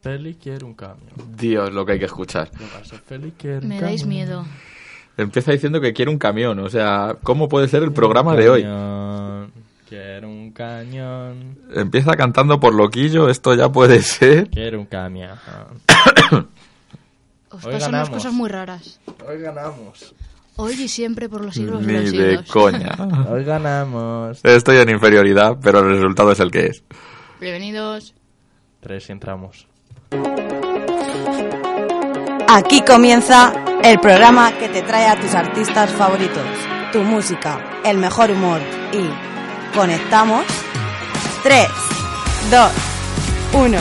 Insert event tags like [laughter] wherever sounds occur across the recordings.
Feli quiere un camión. Dios, lo que hay que escuchar. ¿Qué pasa? Feli quiere un Me dais camión. miedo. Empieza diciendo que quiere un camión. O sea, ¿cómo puede ser el programa de hoy? Cañón, Quiero un cañón. Empieza cantando por loquillo. Esto ya puede ser. Quiero un camión. [coughs] Os Hoy pasan ganamos. unas cosas muy raras. Hoy ganamos. Hoy y siempre por los siglos de Ni los de siglos. coña. [laughs] Hoy ganamos. Estoy en inferioridad, pero el resultado es el que es. Bienvenidos. Tres y entramos. Aquí comienza el programa que te trae a tus artistas favoritos, tu música, el mejor humor y conectamos. 3, 2, 1,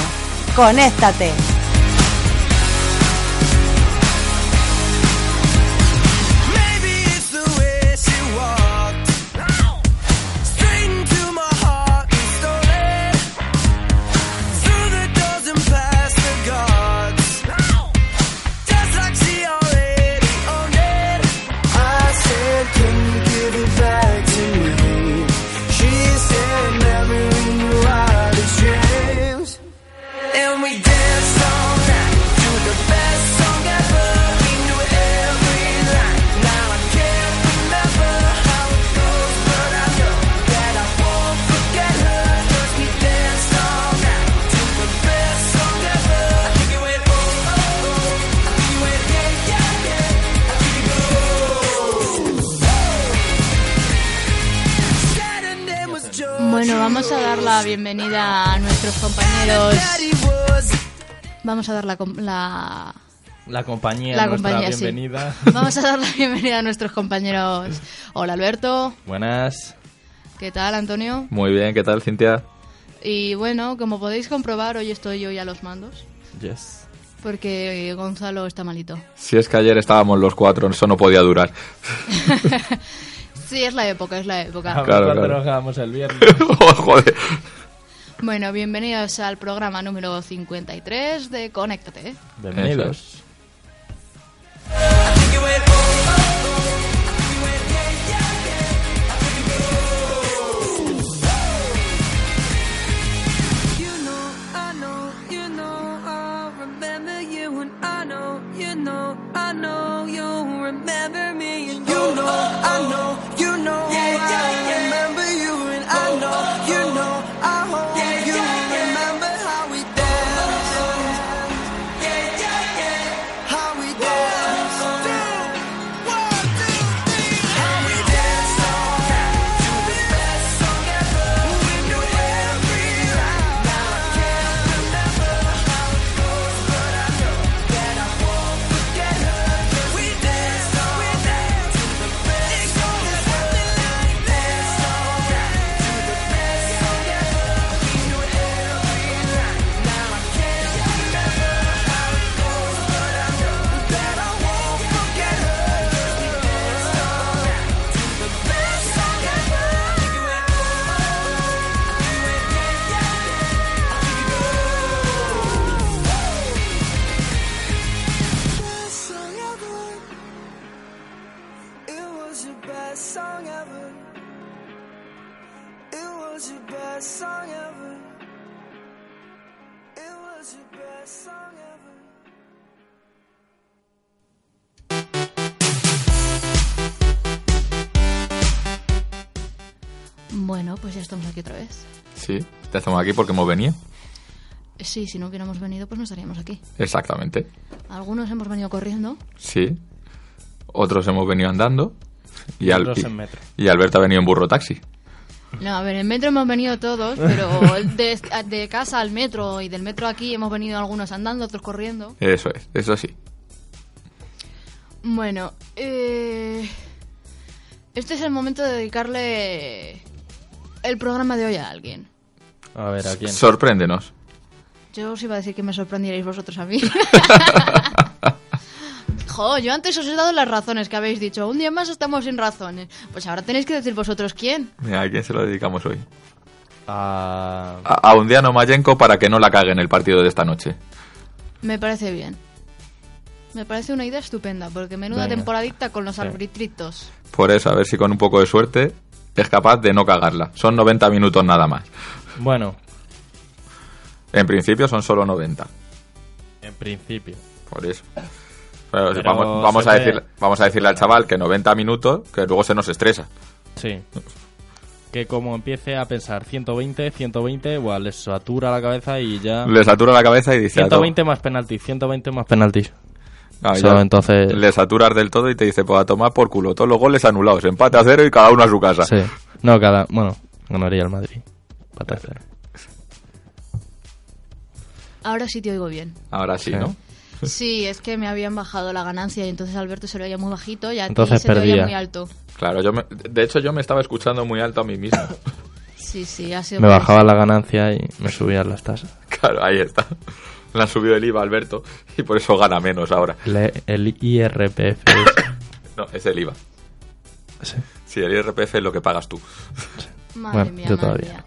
conéctate. Vamos a dar la bienvenida a nuestros compañeros. Vamos a dar la, com- la- La compañía, La nuestra compañía, sí. bienvenida. Vamos a dar la [laughs] bienvenida a nuestros compañeros. Hola Alberto, Buenas. ¿qué tal Antonio? Muy bien, ¿qué tal, Cintia? Y bueno, como podéis comprobar, hoy estoy yo ya a los mandos, Yes. porque Gonzalo está malito. Si es que ayer estábamos los cuatro, eso no podía durar. [laughs] Sí, es la época, es la época. A ver Claro, cuándo claro. nos hagamos el viernes. [laughs] Joder. Bueno, bienvenidos al programa número 53 de Conéctate. Bienvenidos. Aquí porque hemos venido. Sí, si no hubiéramos venido, pues no estaríamos aquí. Exactamente. Algunos hemos venido corriendo. Sí. Otros hemos venido andando. Y, Al- Otros y- en metro. y Alberto ha venido en burro taxi. No, a ver, en metro hemos venido todos, pero [laughs] de, de casa al metro y del metro aquí hemos venido algunos andando, otros corriendo. Eso es, eso sí. Bueno, eh, este es el momento de dedicarle el programa de hoy a alguien. A ver, ¿a quién? Sorpréndenos. Yo os iba a decir que me sorprendierais vosotros a mí. [laughs] Jo, yo antes os he dado las razones que habéis dicho. Un día más estamos sin razones. Pues ahora tenéis que decir vosotros quién. Mira, ¿a quién se lo dedicamos hoy? A... A, a Undiano Mayenko para que no la cague en el partido de esta noche. Me parece bien. Me parece una idea estupenda, porque menuda Venga. temporadita con los Sí. arbitritos. Por eso, a ver si con un poco de suerte es capaz de no cagarla. Son 90 minutos nada más. Bueno, En principio son solo 90. en principio. Por eso. Pero Pero vamos, a ve- decir, vamos a decirle al chaval que 90 minutos, que luego se nos estresa. Sí. Que como empiece a pensar 120, 120, igual les satura la cabeza y ya... Le satura la cabeza y dice... "Ah, 120 más penaltis, 120 más penaltis. Ah, entonces- Le saturas del todo y te dice, pues a tomar por culo. Todos los goles anulados, empate a cero y cada uno a su casa. Sí. No, cada... Bueno, ganaría el Madrid. Pata cero. Ahora sí te oigo bien. Ahora sí, Sí. ¿no? Sí, es que me habían bajado la ganancia y entonces Alberto se lo oía muy bajito y a ti Entonces se te oía perdía. muy alto. Claro, yo me- de hecho yo me estaba escuchando muy alto a mí mismo. Sí, sí, ha sido Me bajaba eso. la ganancia y me subían las tasas. claro, ahí está. Le han subido el IVA Alberto y por eso gana menos ahora. El, el IRPF. No, es el IVA. sí. Sí, el IRPF es lo que pagas tú. Madre Bueno, mía, yo madre todavía. mía.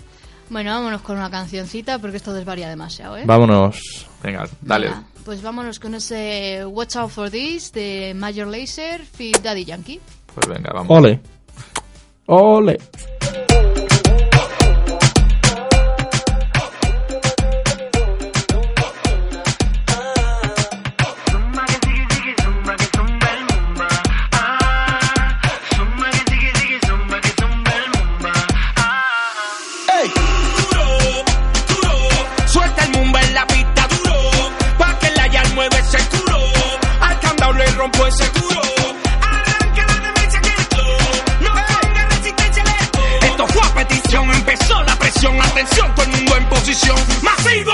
Bueno, vámonos con una cancioncita porque esto desvaría demasiado, ¿eh? Vámonos. Venga, dale. Venga, pues vámonos con ese Watch Out for This de Major Lazer feat Daddy Yankee. Pues venga, vamos. Ole. Ole. Rompo demencia que esto, fue a petición, empezó la presión, atención, todo el mundo en posición. Masivo.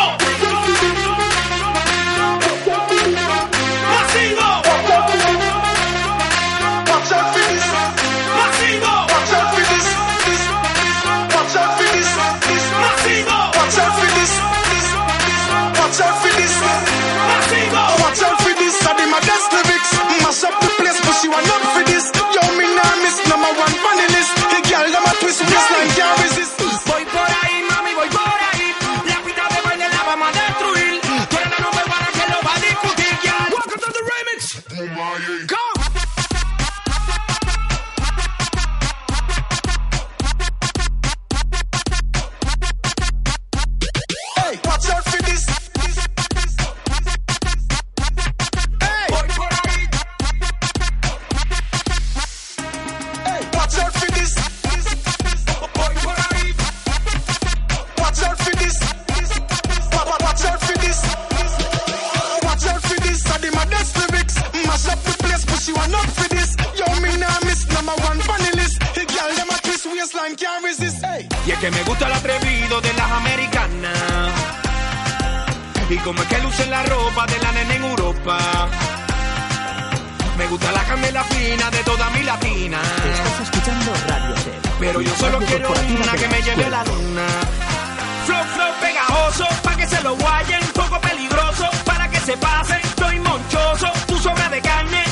Que me gusta el atrevido de las americanas. Y como es que lucen la ropa de la nena en Europa. Me gusta la candela fina de toda mi latina. Estás escuchando Radio. Pero yo solo quiero una que me lleve la luna. Flow, flow pegajoso, pa' que se lo guayen. Poco peligroso, para que se pase. Estoy monchoso, tu sobra de carne.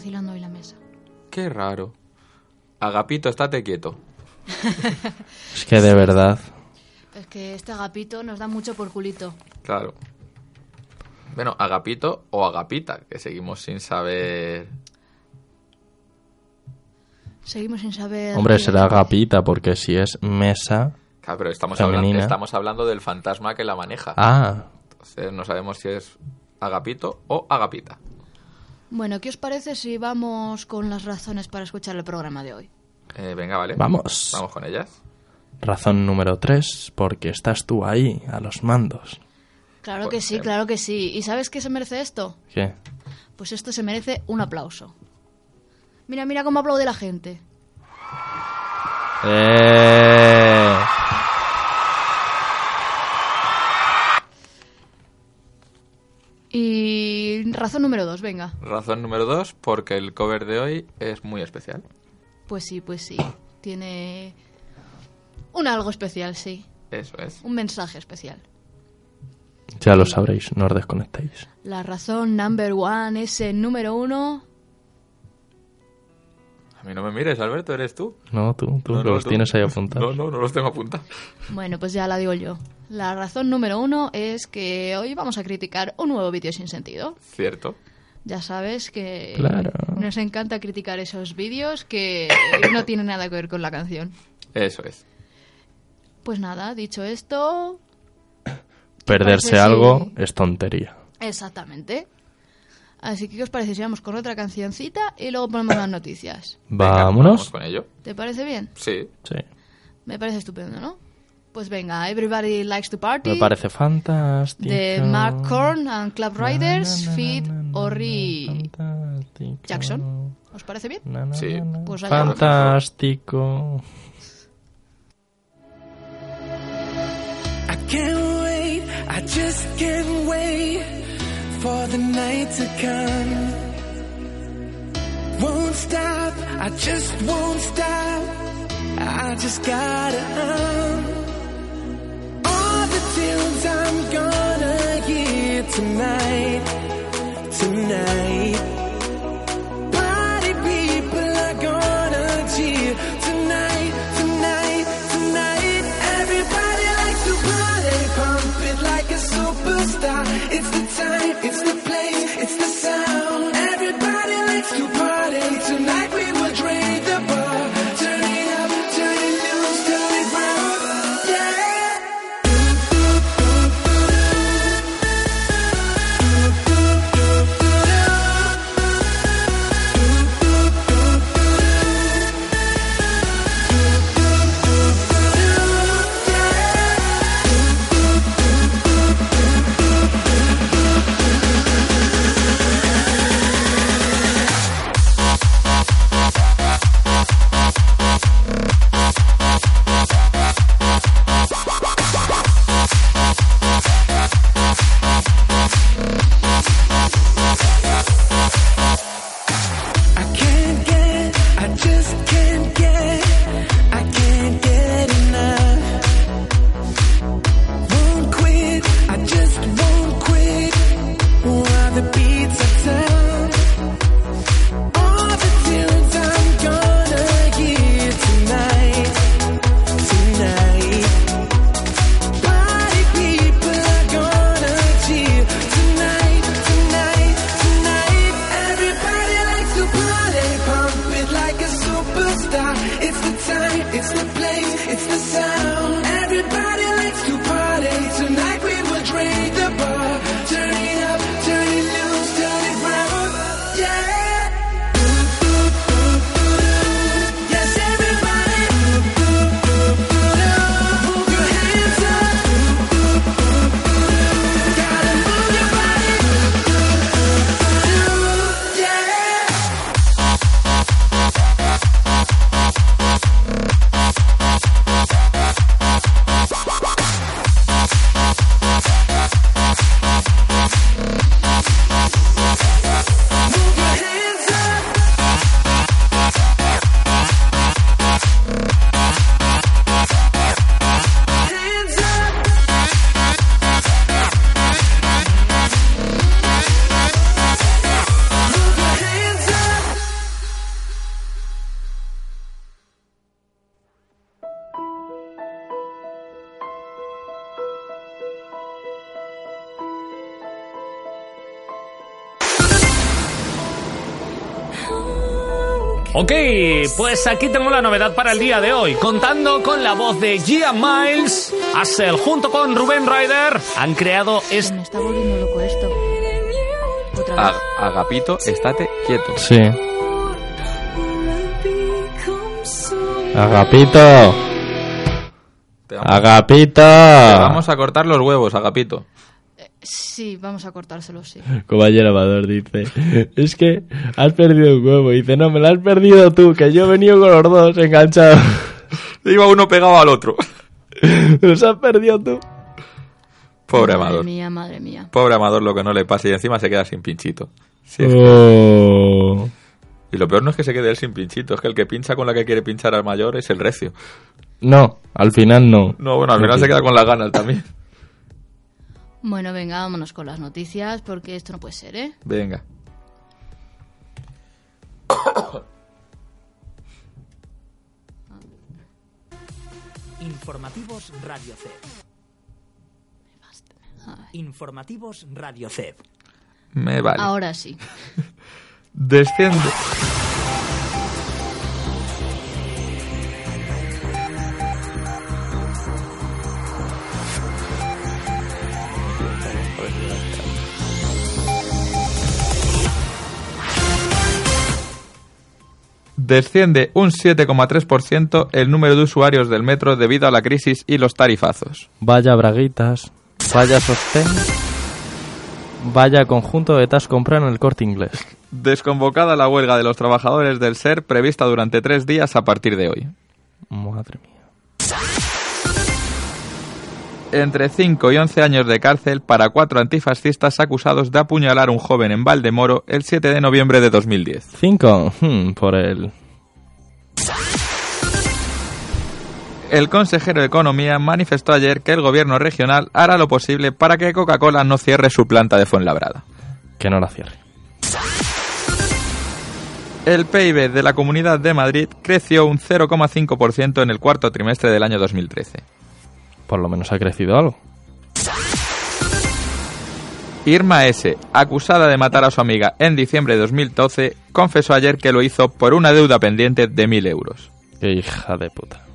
Vacilando hoy la mesa. Qué raro. Agapito, estate quieto. [laughs] Es que de verdad. Es que este agapito nos da mucho por culito. Claro. Bueno, Agapito o Agapita, que seguimos sin saber. Seguimos sin saber... Hombre, será Agapita, porque si es mesa. Claro, pero estamos Femenina. hablando, estamos hablando del fantasma que la maneja. Ah, Entonces no sabemos si es Agapito o Agapita. Bueno, ¿qué os parece si vamos con las razones para escuchar el programa de hoy? Eh, venga, vale. vamos. Vamos con ellas. Razón número 3, porque estás tú ahí, a los mandos. Claro Pues que sí, bien. claro que sí. ¿Y sabes qué se merece esto? ¿Qué? Pues esto se merece un aplauso. Mira, mira cómo aplaude la gente. ¡Eh! Razón número dos, venga. Razón número dos, porque el cover de hoy es muy especial. Pues sí, pues sí. Tiene un algo especial, sí. Eso es. Un mensaje especial. Ya lo sabréis, no os desconectéis. La razón number one, ese número uno. A mí no me mires, Alberto, eres tú. No, tú, tú No, no, los tú. tienes ahí [laughs] apuntados. No, no, no los tengo apuntados. Bueno, pues ya la digo yo. La razón número uno es que hoy vamos a criticar un nuevo vídeo sin sentido. Cierto. Ya sabes que Claro. nos encanta criticar esos vídeos que [coughs] no tienen nada que ver con la canción. Eso es. Pues nada, dicho esto, Perderse si- algo es tontería. exactamente. Así que, ¿qué os parece si vamos con otra cancioncita y luego ponemos las noticias? Vámonos. con ello. ¿Te parece bien? Sí. Sí. Me parece estupendo, ¿no? Pues venga, Everybody Likes to Party. Me parece fantástico. de Mark Korn and Club Riders, na, Ori fantástico. Jackson. ¿Os parece bien? Na, na, Sí. Pues allá vamos. Fantástico. I can't wait, I just can't wait for the night to come. Won't stop, I just won't stop. I just gotta hum all the tunes I'm gonna hear tonight, tonight. Ok, pues aquí tengo la novedad para el día de hoy, contando con la voz de Gia Miles, Assel junto con Rubén Ryder han creado este... me está volviendo loco esto. Otra vez. A- Agapito, estate quieto. Sí. Agapito. Agapito. te vamos a cortar los huevos, Agapito. Sí, vamos a cortárselo, sí. [laughs] Como ayer Amador dice, es que has perdido un huevo. Dice, no, me lo has perdido tú, que yo he venido con los dos enganchados. [laughs] Iba uno pegado al otro. [laughs] Los has perdido tú. Pobre madre Amador. mía, madre mía. Pobre Amador lo que no le pasa y encima se queda sin pinchito. Sí, Oh. Y lo peor no es que se quede él sin pinchito, es que el que pincha con la que quiere pinchar al mayor es el recio. No, al final no. No, bueno, al final se queda con las ganas también. Bueno, venga, vámonos con las noticias, porque esto no puede ser, ¿eh? Venga. Informativos Radio C. Informativos Radio C. Me vale. Ahora sí. [laughs] Desciende. Desciende un 7,3% el número de usuarios del metro debido a la crisis y los tarifazos. Vaya braguitas, vaya sostén, vaya conjunto de tas comprar en el corte inglés. Desconvocada la huelga de los trabajadores del SER prevista durante tres días a partir de hoy. Madre mía. entre 5 y 11 años de cárcel para cuatro antifascistas acusados de apuñalar a un joven en Valdemoro el 7 de noviembre de 2010. Cinco, hmm, por el... El consejero de Economía manifestó ayer que el gobierno regional hará lo posible para que Coca-Cola no cierre su planta de Fuenlabrada. Que no la cierre. El PIB de la Comunidad de Madrid creció un 0,5% en el cuarto trimestre del año 2013. Por lo menos ha crecido algo. Irma S., acusada de matar a su amiga en diciembre de 2012, confesó ayer que lo hizo por una deuda pendiente de 1.000 euros. Qué hija de puta.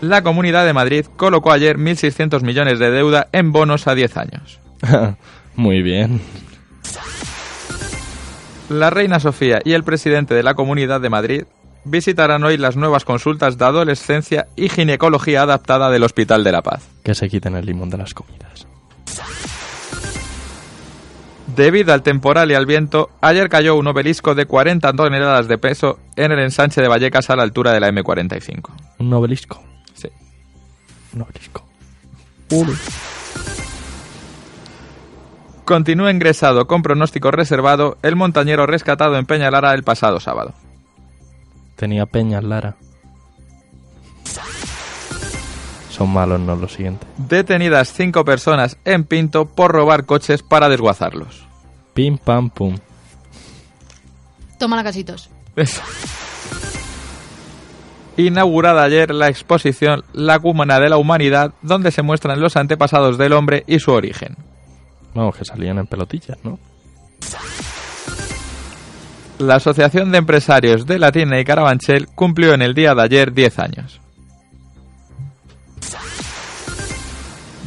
La Comunidad de Madrid colocó ayer 1.600 millones de deuda en bonos a 10 años. [laughs] Muy bien. La reina Sofía y el presidente de la Comunidad de Madrid visitarán hoy las nuevas consultas de adolescencia y ginecología adaptada del Hospital de la Paz. Que se quiten el limón de las comidas. Debido al temporal y al viento, ayer cayó un obelisco de 40 toneladas de peso en el ensanche de Vallecas a la altura de la M45. Un obelisco. Sí. Un obelisco. Continúa ingresado con pronóstico reservado el montañero rescatado en Peñalara el pasado sábado. Tenía peñas, Son malos, no lo siguiente. Detenidas cinco personas en Pinto por robar coches para desguazarlos. Pim, pam, pum. Toma la casitos. Eso. Inaugurada ayer la exposición La Cúmana de la Humanidad, donde se muestran los antepasados del hombre y su origen. Vamos, que salían en pelotillas, ¿no? La Asociación de Empresarios de Latina y Carabanchel cumplió en el día de ayer 10 años.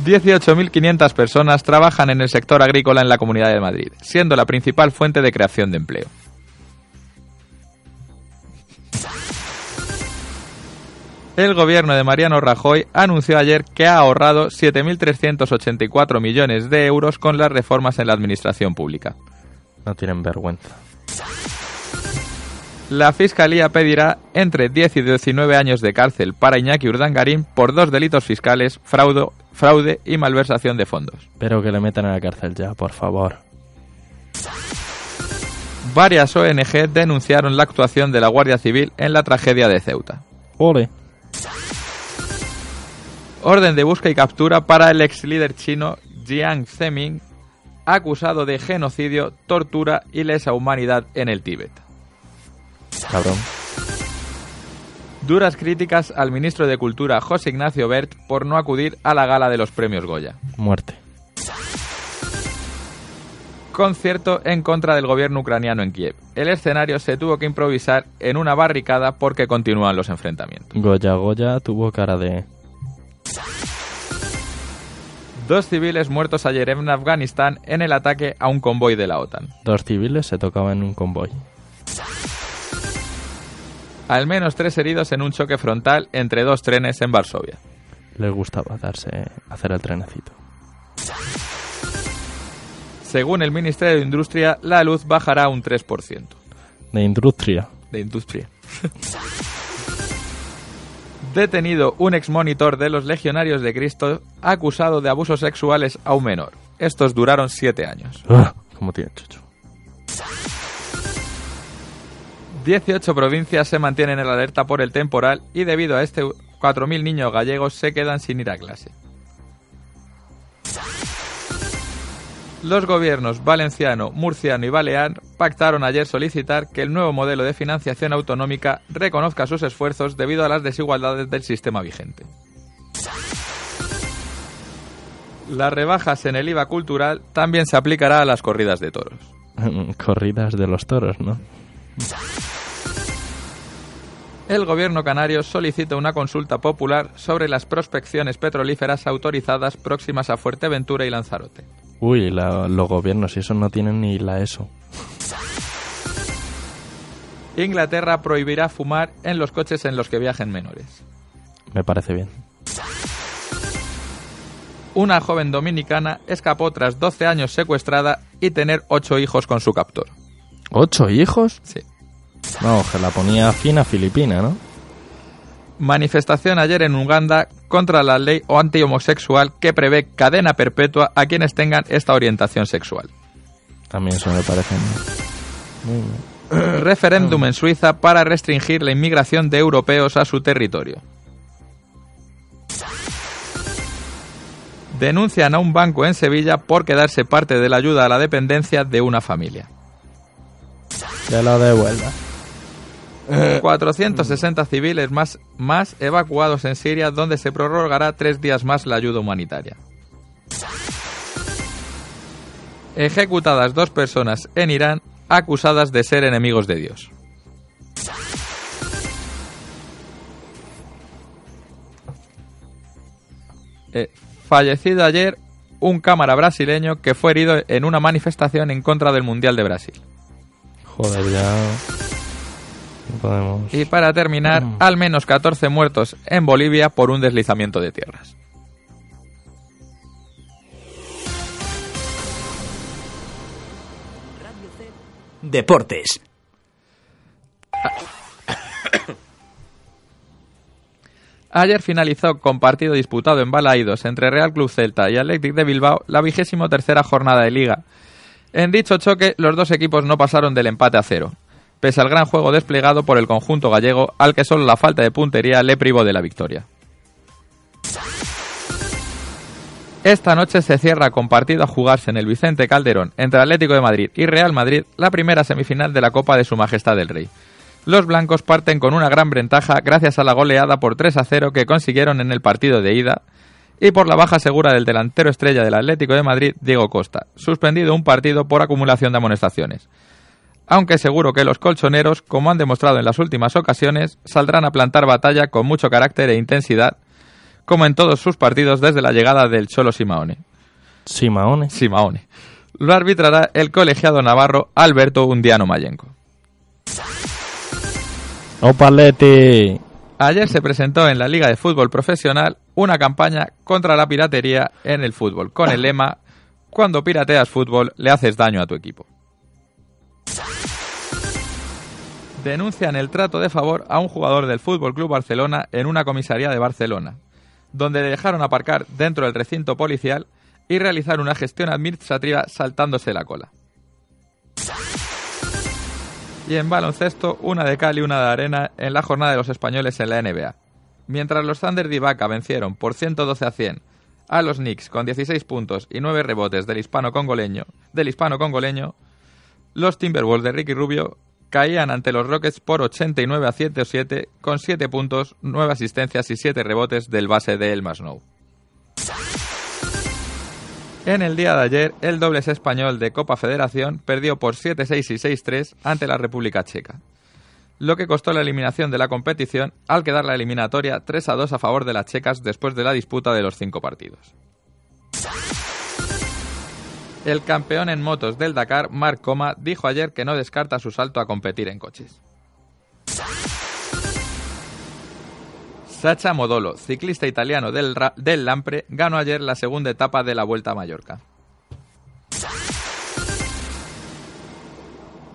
18.500 personas trabajan en el sector agrícola en la Comunidad de Madrid, siendo la principal fuente de creación de empleo. El gobierno de Mariano Rajoy anunció ayer que ha ahorrado 7.384 millones de euros con las reformas en la administración pública. No tienen vergüenza. La Fiscalía pedirá entre 10 y 19 años de cárcel para Iñaki Urdangarín por dos delitos fiscales, fraude, fraude y malversación de fondos. Pero que le metan a la cárcel ya, por favor. Varias ONG denunciaron la actuación de la Guardia Civil en la tragedia de Ceuta. Ole. Orden de busca y captura para el ex líder chino Jiang Zemin, acusado de genocidio, tortura y lesa humanidad en el Tíbet. Cabrón. Duras críticas al ministro de Cultura José Ignacio Bert por no acudir a la gala de los premios Goya. Muerte. concierto en contra del gobierno ucraniano en Kiev. El escenario se tuvo que improvisar en una barricada porque continúan los enfrentamientos. Goya Goya tuvo cara de... Dos civiles muertos ayer en Afganistán en el ataque a un convoy de la OTAN. Dos civiles se tocaban en un convoy. Al menos tres heridos en un choque frontal entre dos trenes en Varsovia. Les gustaba darse... hacer el trenecito. Según el Ministerio de Industria, la luz bajará un 3%. De industria. De industria. Detenido un exmonitor de los Legionarios de Cristo acusado de abusos sexuales a un menor. Estos duraron siete años. Ah, como tiene chucho. 18 provincias se mantienen en alerta por el temporal y debido a este 4.000 niños gallegos se quedan sin ir a clase. Los gobiernos valenciano, murciano y balear pactaron ayer solicitar que el nuevo modelo de financiación autonómica reconozca sus esfuerzos debido a las desigualdades del sistema vigente. Las rebajas en el IVA cultural también se aplicará a las corridas de toros. [laughs] Corridas de los toros, ¿no? El gobierno canario solicita una consulta popular sobre las prospecciones petrolíferas autorizadas próximas a Fuerteventura y Lanzarote. Uy, la- los gobiernos y eso no tienen ni la ESO. Inglaterra prohibirá fumar en los coches en los que viajen menores. Me parece bien. Una joven dominicana escapó tras 12 años secuestrada y tener 8 hijos con su captor. ¿Ocho hijos? Sí. No, que la ponía fina filipina, ¿no? Manifestación ayer en Uganda contra la ley o antihomosexual que prevé cadena perpetua a quienes tengan esta orientación sexual. También eso me parece muy bien. Referéndum en Suiza para restringir la inmigración de europeos a su territorio. Denuncian a un banco en Sevilla por quedarse parte de la ayuda a la dependencia de una familia. Que lo devuelva. 460 civiles más, más evacuados en Siria, donde se prorrogará tres días más la ayuda humanitaria. Ejecutadas dos personas en Irán acusadas de ser enemigos de Dios. Eh, fallecido ayer un cámara brasileño que fue herido en una manifestación en contra del Mundial de Brasil. Joder, ya... No podemos... Y para terminar, al menos 14 muertos en Bolivia por un deslizamiento de tierras. Deportes. [coughs] Ayer finalizó con partido disputado en Balaidos entre Real Club Celta y Athletic de Bilbao la vigésimo tercera jornada de liga. En dicho choque, los dos equipos no pasaron del empate a cero, pese al gran juego desplegado por el conjunto gallego, al que solo la falta de puntería le privó de la victoria. Esta noche se cierra con partido a jugarse en el Vicente Calderón entre Atlético de Madrid y Real Madrid la primera semifinal de la Copa de Su Majestad el Rey. Los blancos parten con una gran ventaja gracias a la goleada por 3 a 0 que consiguieron en el partido de ida y por la baja segura del delantero estrella del Atlético de Madrid, Diego Costa, suspendido un partido por acumulación de amonestaciones. Aunque seguro que los colchoneros, como han demostrado en las últimas ocasiones, saldrán a plantar batalla con mucho carácter e intensidad, como en todos sus partidos desde la llegada del Cholo Simaone. Simaone. Simaone. Lo arbitrará el colegiado navarro Alberto Undiano Mayenco. ¡Opa, Leti! Ayer se presentó en la Liga de Fútbol Profesional una campaña contra la piratería en el fútbol, con el lema Cuando pirateas fútbol le haces daño a tu equipo. Denuncian el trato de favor a un jugador del Fútbol Club Barcelona en una comisaría de Barcelona, donde le dejaron aparcar dentro del recinto policial y realizar una gestión administrativa saltándose la cola. Y en baloncesto, una de cal y una de arena en la jornada de los españoles en la NBA. Mientras los Thunder de Ibaka vencieron por 112 a 100 a los Knicks con 16 puntos y 9 rebotes del hispano congoleño, del hispano congoleño, los Timberwolves de Ricky Rubio caían ante los Rockets por 89 a 107 con 7 puntos, 9 asistencias y 7 rebotes del base de Elma Snow. En el día de ayer, el dobles español de Copa Federación perdió por 7-6 y 6-3 ante la República Checa, lo que costó la eliminación de la competición al quedar la eliminatoria 3-2 a favor de las checas después de la disputa de los cinco partidos. El campeón en motos del Dakar, Marc Coma, dijo ayer que no descarta su salto a competir en coches. Sacha Modolo, ciclista italiano del, del Lampre, ganó ayer la segunda etapa de la Vuelta a Mallorca.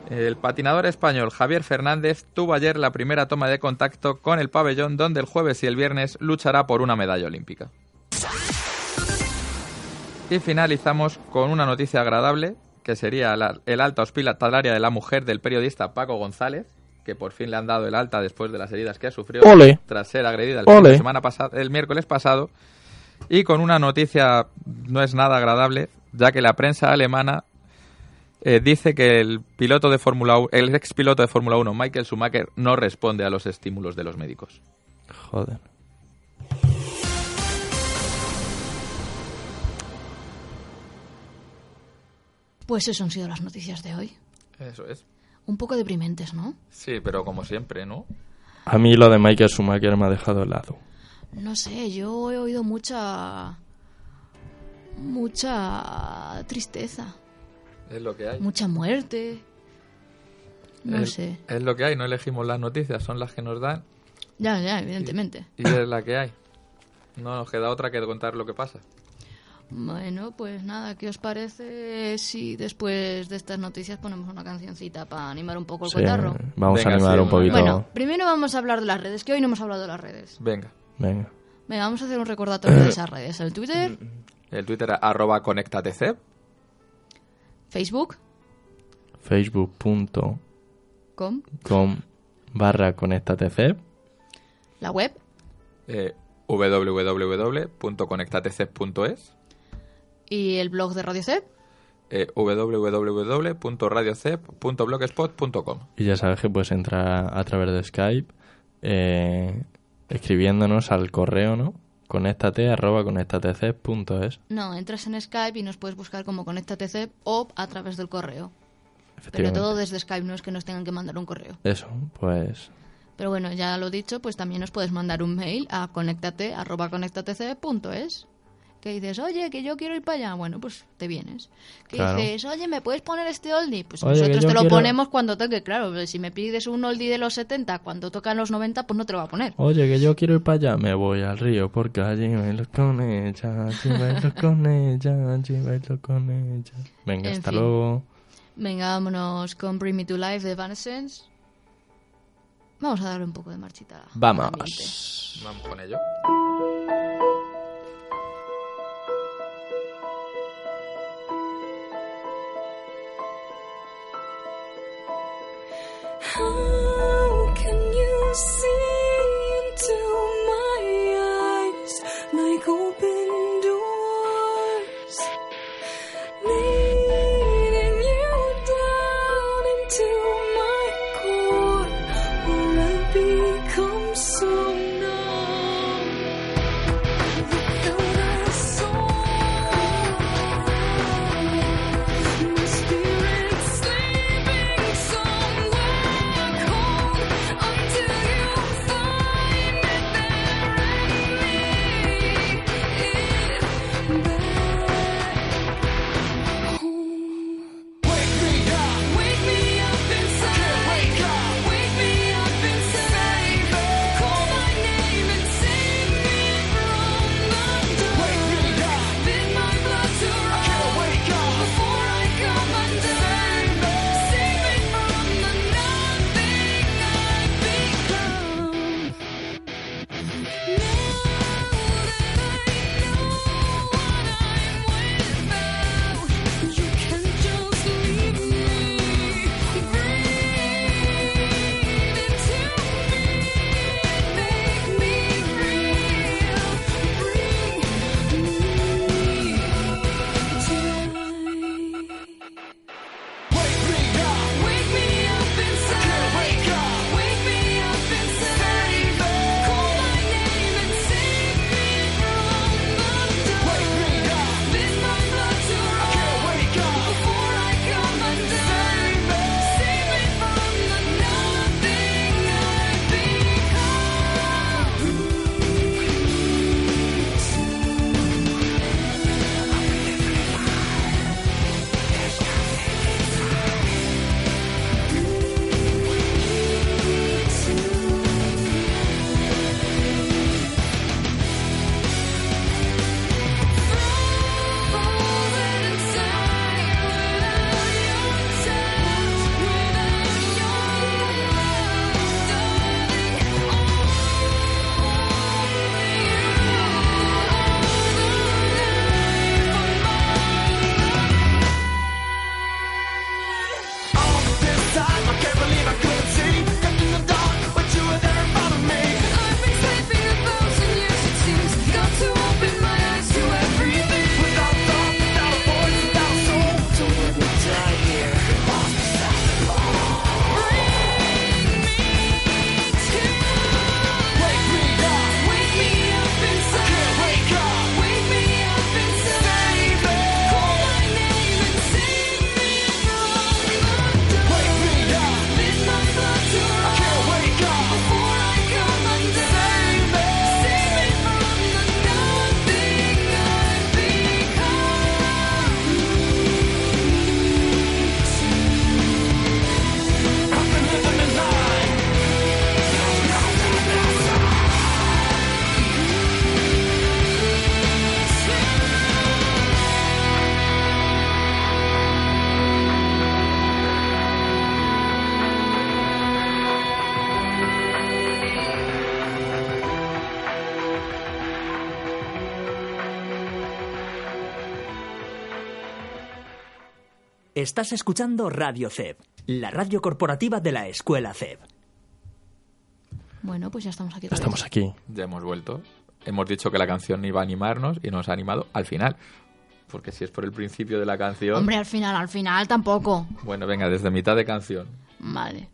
El patinador español Javier Fernández tuvo ayer la primera toma de contacto con el pabellón donde el jueves y el viernes luchará por una medalla olímpica. Y finalizamos con una noticia agradable, que sería la- el alta hospitalaria de la mujer del periodista Paco González, que por fin le han dado el alta después de las heridas que ha sufrido Ole. tras ser agredida el, Ole. semana pasado, el miércoles pasado. Y con una noticia no es nada agradable, ya que la prensa alemana eh, dice que el piloto de Fórmula 1, el ex piloto de Fórmula 1, Michael Schumacher, no responde a los estímulos de los médicos. Joder. Pues eso han sido las noticias de hoy. Eso es. Un poco deprimentes, ¿no? Sí, pero como siempre, ¿no? A mí lo de Michael Schumacher me ha dejado helado. No sé, yo he oído mucha... Mucha tristeza, Es lo que hay. mucha muerte. No es, sé. Es lo que hay, no elegimos las noticias, son las que nos dan Ya, ya, evidentemente. y es la que hay. No nos queda otra que contar lo que pasa. Bueno, pues nada, ¿qué os parece si después de estas noticias ponemos una cancioncita para animar un poco el Sí, cotarro? vamos Venga, a animar sí, un poquito. Bueno, primero vamos a hablar de las redes, que hoy no hemos hablado de las redes. Venga. Venga. Venga, vamos a hacer un recordatorio de esas redes. El Twitter, El Twitter arroba conectatc, Facebook, Facebook.com com, barra conéctatc. la web, eh, www.conectatc.es, y el blog de Radio C. eh, www.radiocep.blogspot.com. Y ya sabes que puedes entrar a través de Skype eh, escribiéndonos al correo, ¿no? Conéctate arroba conéctatc.es. No, entras en Skype y nos puedes buscar como ConectaTC o a través del correo. Pero todo desde Skype, no es que nos tengan que mandar un correo. Eso, pues Pero bueno, ya lo dicho, pues también nos puedes mandar un mail a conectate@conectatc.es. Que dices, oye, que yo quiero ir para allá. Bueno, pues te vienes. Que Claro. dices, oye, ¿me puedes poner este oldie? Pues Oye, nosotros te lo quiero- ponemos cuando toque. Claro, pero si me pides un oldie de los 70 cuando tocan los 90, pues no te lo va a poner. Oye, que yo quiero ir para allá, me voy al río porque allí bailo con ella, allí [laughs] bailo con ella, allí bailo con ella. Venga, En hasta fin. luego. Venga, vámonos con Bring Me to Life de Evanescence. Vamos a darle un poco de marchita. Vamos. Vamos con ello. 痛。Estás escuchando Radio CEB, la radio corporativa de la Escuela CEB. Bueno, pues ya estamos aquí. otra Estamos vez. aquí. Ya hemos vuelto. Hemos dicho que la canción iba a animarnos y nos ha animado al final. Porque si es por el principio de la canción... Hombre, al final, al final tampoco. Bueno, venga, desde mitad de canción. Vale.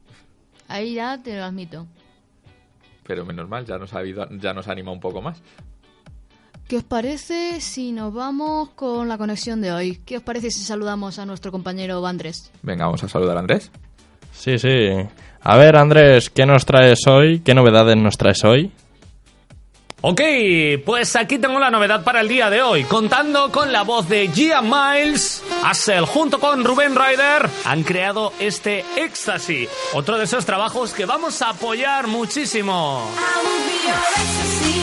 Ahí ya te lo admito. Pero menos mal, ya nos ha, habido- ya nos anima un poco más. ¿Qué os parece si nos vamos con la conexión de hoy? ¿Qué os parece si saludamos a nuestro compañero Andrés? Venga, vamos a saludar a Andrés. Sí, sí. A ver, Andrés, ¿qué nos traes hoy? ¿Qué novedades nos traes hoy? Ok, pues aquí tengo la novedad para el día de hoy. Contando con la voz de Gia Miles, Assel junto con Rubén Ryder han creado este Ecstasy, otro de esos trabajos que vamos a apoyar muchísimo. I will be your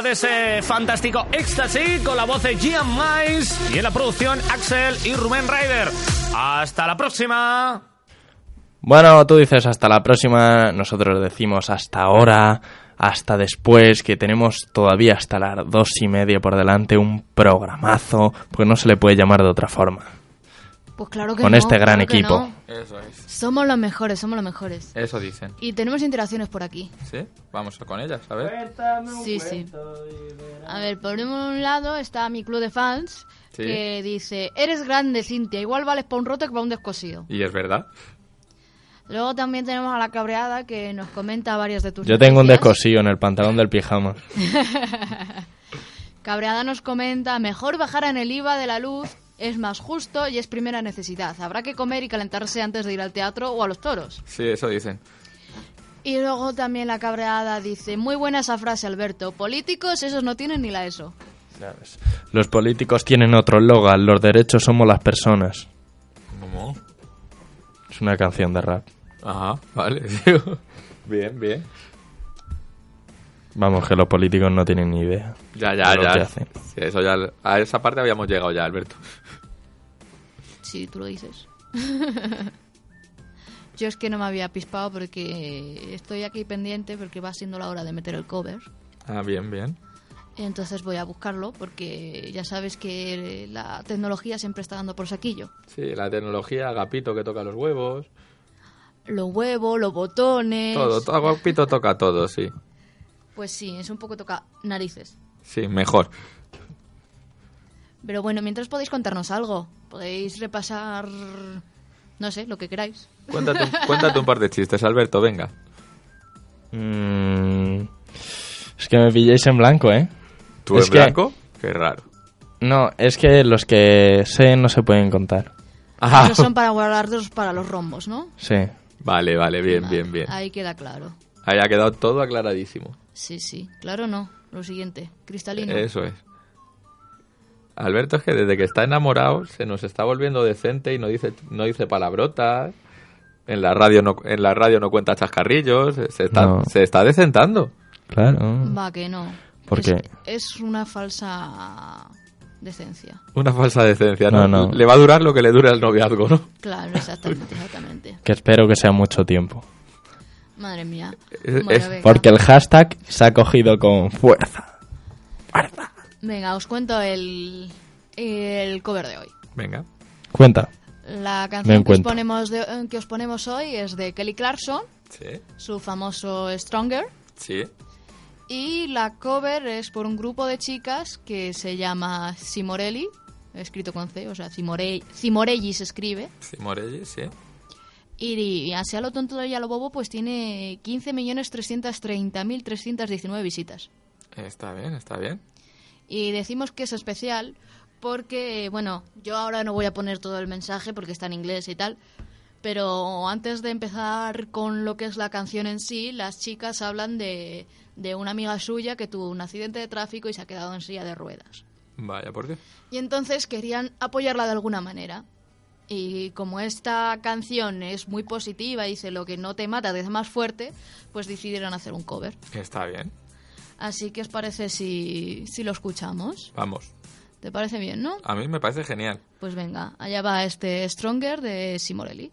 de ese fantástico Ecstasy con la voz de Gian Miles y en la producción Axel y Rubén Ryder. Hasta la próxima. Bueno, tú dices hasta la próxima, nosotros decimos hasta ahora, hasta después, que tenemos todavía hasta las dos y media por delante un programazo, porque no se le puede llamar de otra forma. Pues claro que Con no, este gran claro equipo. no. Eso es. Somos los mejores, somos los mejores. Eso dicen. Y tenemos interacciones por aquí. ¿Sí? Vamos con ellas, a ver. Sí, sí. A ver, por un lado está mi club de fans Sí. que dice, eres grande, Cintia, igual vales para un roto que para un descosido. Y es verdad. Luego también tenemos a la cabreada que nos comenta varias de tus Yo tengo un descosío en el pantalón del pijama. [laughs] Cabreada nos comenta, mejor bajar en el IVA de la luz, es más justo y es primera necesidad. Habrá que comer y calentarse antes de ir al teatro o a los toros. Sí, eso dicen. Y luego también la cabreada dice, muy buena esa frase, Alberto. Políticos, esos no tienen ni la ESO. Los políticos tienen otro logan, los derechos somos las personas. ¿Cómo? Es una canción de rap. Ajá, vale. [laughs] bien, bien. Vamos, que los políticos no tienen ni idea. Ya, ya, de lo que ya. hacen. Sí, eso ya. A esa parte habíamos llegado ya, Alberto. Sí, tú lo dices. [laughs] Yo es que no me había pispado porque estoy aquí pendiente porque va siendo la hora de meter el cover. Ah, bien, bien. Entonces voy a buscarlo porque ya sabes que la tecnología siempre está dando por saquillo. Sí, la tecnología, Agapito que toca los huevos. Los huevos, los botones. Todo, todo, Agapito toca todo, sí. Pues sí, es un poco toca narices. Sí, mejor. Pero bueno, mientras podéis contarnos algo. Podéis repasar No sé, lo que queráis. Cuéntate, un- cuéntate un par de chistes, Alberto, venga. Mm, es que me pilláis en blanco, ¿eh? ¿Tú Es en que- blanco? Qué raro. No, es que los que sé no se pueden contar. Ah, Esos son para guardarlos para los rombos, ¿no? Sí. vale, vale, bien, bien, bien. Ahí queda claro. Ahí ha quedado todo aclaradísimo. Sí, sí. Claro, no. Lo siguiente. Cristalino. Eso es. Alberto es que desde que está enamorado se nos está volviendo decente y no dice, no dice palabrotas. En la radio no, en la radio no cuenta chascarrillos. Se está, No. se está decentando. Claro. Va, que no. ¿Por es, qué? Es una falsa decencia. Una falsa decencia, ¿no? No, no. Le va a durar lo que le dure al noviazgo, ¿no? Claro, exactamente, exactamente. [laughs] Que espero que sea mucho tiempo. Madre mía. Es- es. Porque el hashtag se ha cogido con fuerza. Venga, os cuento el, el cover de hoy. Venga. Cuenta. La canción que os, ponemos de- eh, que os ponemos hoy es de Kelly Clarkson, Sí, su famoso Stronger. sí. Y la cover es por un grupo de chicas que se llama Simorelli, escrito con C, o sea, Cimorelli se escribe. Sí, Morelli, sí. Y, y así a lo tonto y a lo bobo, pues tiene 15.330.319 visitas. Está bien, está bien. Y decimos que es especial porque, bueno, yo ahora no voy a poner todo el mensaje porque está en inglés y tal, pero antes de empezar con lo que es la canción en sí, las chicas hablan de, de una amiga suya que tuvo un accidente de tráfico y se ha quedado en silla de ruedas. Vaya, ¿por qué? Y entonces querían apoyarla de alguna manera. Y como esta canción es muy positiva, dice lo que no te mata te hace más fuerte, pues decidieron hacer un cover. Está bien. Así que os parece si, si lo escuchamos. Vamos. ¿Te parece bien, no? A mí me parece genial. Pues venga, allá va este Stronger de Simorelli.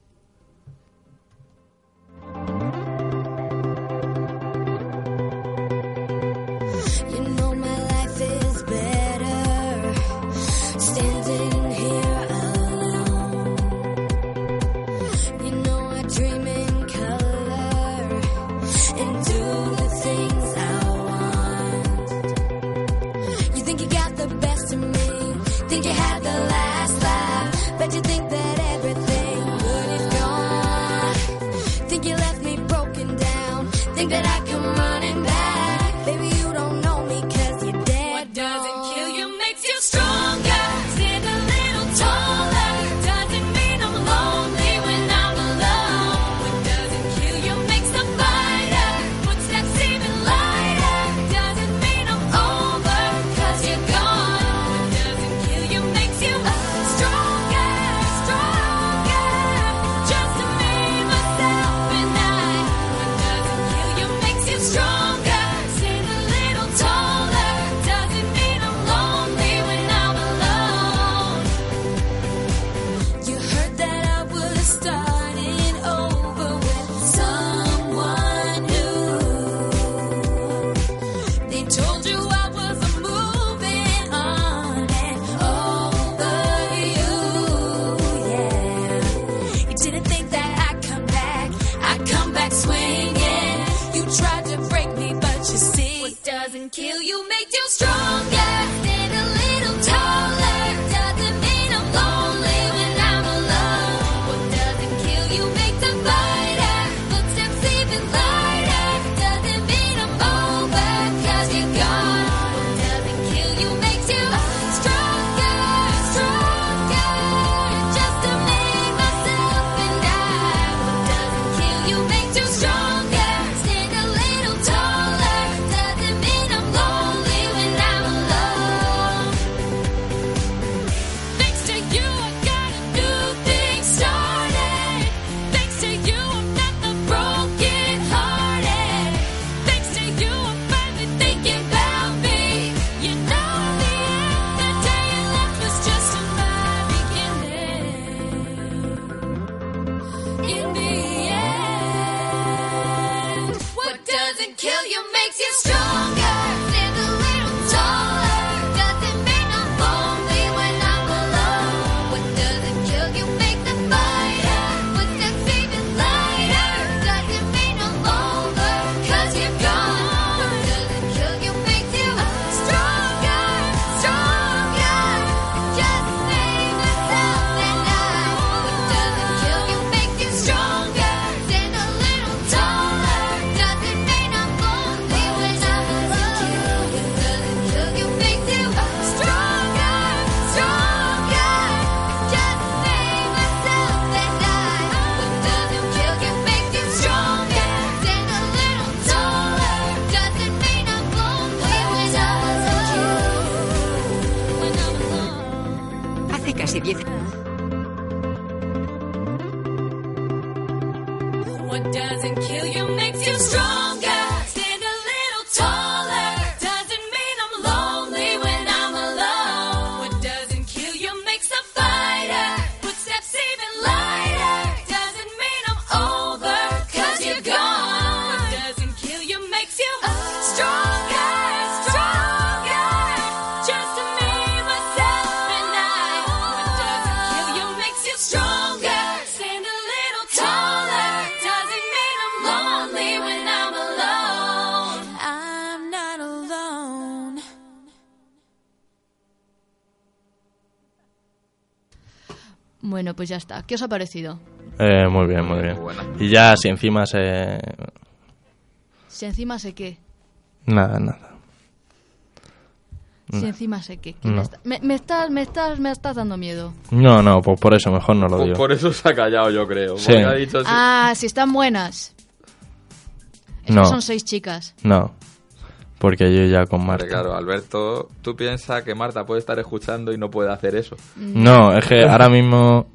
Bueno, pues ya está. ¿Qué os ha parecido? Eh, muy bien, muy bien. Y ya, si encima se... Si encima sé qué. Nada, nada. Si No. encima sé qué. No. Me, está- me- me estás, me, estás, me estás dando miedo. No, no, pues por eso mejor no lo Por, digo. por eso se ha callado, yo creo. Sí. Ha dicho así. Ah, si están buenas. Es No. que son seis chicas. No, porque yo ya con Marta. claro, Alberto, tú piensas que Marta puede estar escuchando y no puede hacer eso. No, es que ahora mismo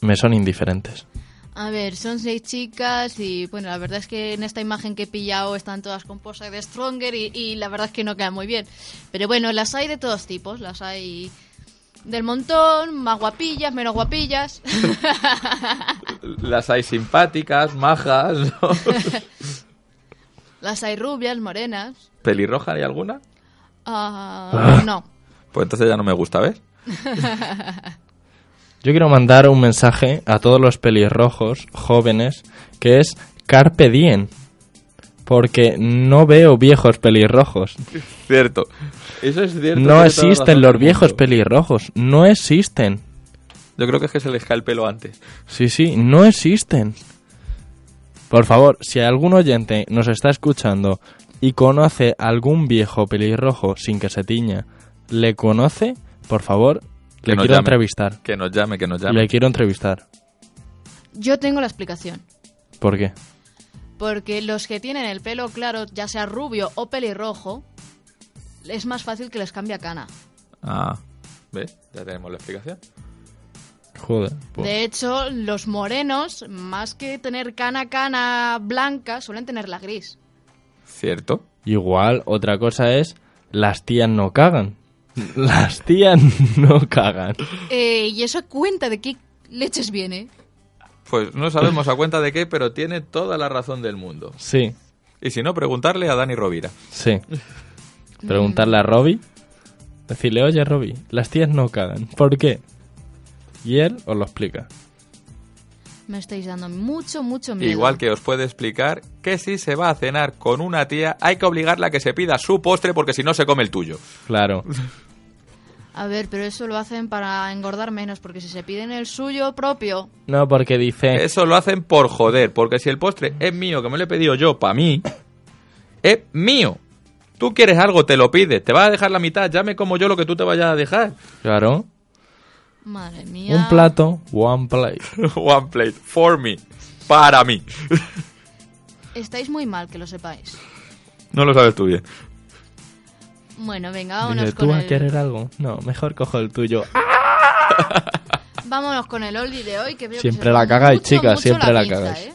me son indiferentes. A ver, son seis chicas y bueno, la verdad es que en esta imagen que he pillado están todas con pose de Stronger y, y la verdad es que no quedan muy bien. Pero bueno, las hay de todos tipos, las hay del montón, más guapillas, menos guapillas. [laughs] Las hay simpáticas, majas, ¿no? [laughs] las hay rubias, morenas. ¿Pelirroja hay alguna? Ah, no. Pues entonces ya no me gusta, ¿ves? [laughs] Yo quiero mandar un mensaje a todos los pelirrojos jóvenes que es Carpe Diem. Porque no veo viejos pelirrojos. Cierto. Eso es cierto. No existen los viejos pelirrojos. No existen. Yo creo que es que se les cae el pelo antes. Sí, sí, no existen. Por favor, si algún oyente nos está escuchando y conoce algún viejo pelirrojo sin que se tiña, ¿le conoce? Por favor, Que le nos quiero llame. entrevistar. Que nos llame, que nos llame. Le quiero entrevistar. Yo tengo la explicación. ¿Por qué? Porque los que tienen el pelo claro, ya sea rubio o pelirrojo, es más fácil que les cambie a cana. Ah, ¿ves? Ya tenemos la explicación. Joder. pues- De hecho, los morenos, más que tener cana cana blanca, suelen tener la gris. ¿Cierto? Igual, otra cosa es, las tías no cagan. Las tías no cagan. Eh, y eso cuenta de qué leches viene. Pues no sabemos a cuenta de qué, pero tiene toda la razón del mundo. Sí, Y si no, preguntarle a Dani Rovira. sí. Preguntarle a Robbie. Decirle, oye Robbie, las tías no cagan. ¿Por qué? Y él os lo explica. Me estáis dando mucho, mucho miedo. Igual que os puede explicar que si se va a cenar con una tía, hay que obligarla a que se pida su postre porque si no se come el tuyo. Claro. A ver, pero eso lo hacen para engordar menos, porque si se piden el suyo propio, No, porque dice... Eso lo hacen por joder, porque si el postre es mío, que me lo he pedido yo para mí, es mío. Tú quieres algo, te lo pides, te vas a dejar la mitad, ya me como yo lo que tú te vayas a dejar. Claro. madre mía. Un plato, one plate. [laughs] One plate, for me, para mí. Estáis muy mal, que lo sepáis. No lo sabes tú bien. Bueno, venga, vámonos Dice, con ¿tú vas a querer algo? No, mejor cojo el tuyo. [laughs] Vámonos con el oldie de hoy, que veo Siempre que la cagáis, mucho, chicas, mucho siempre la pinza, cagáis. ¿eh?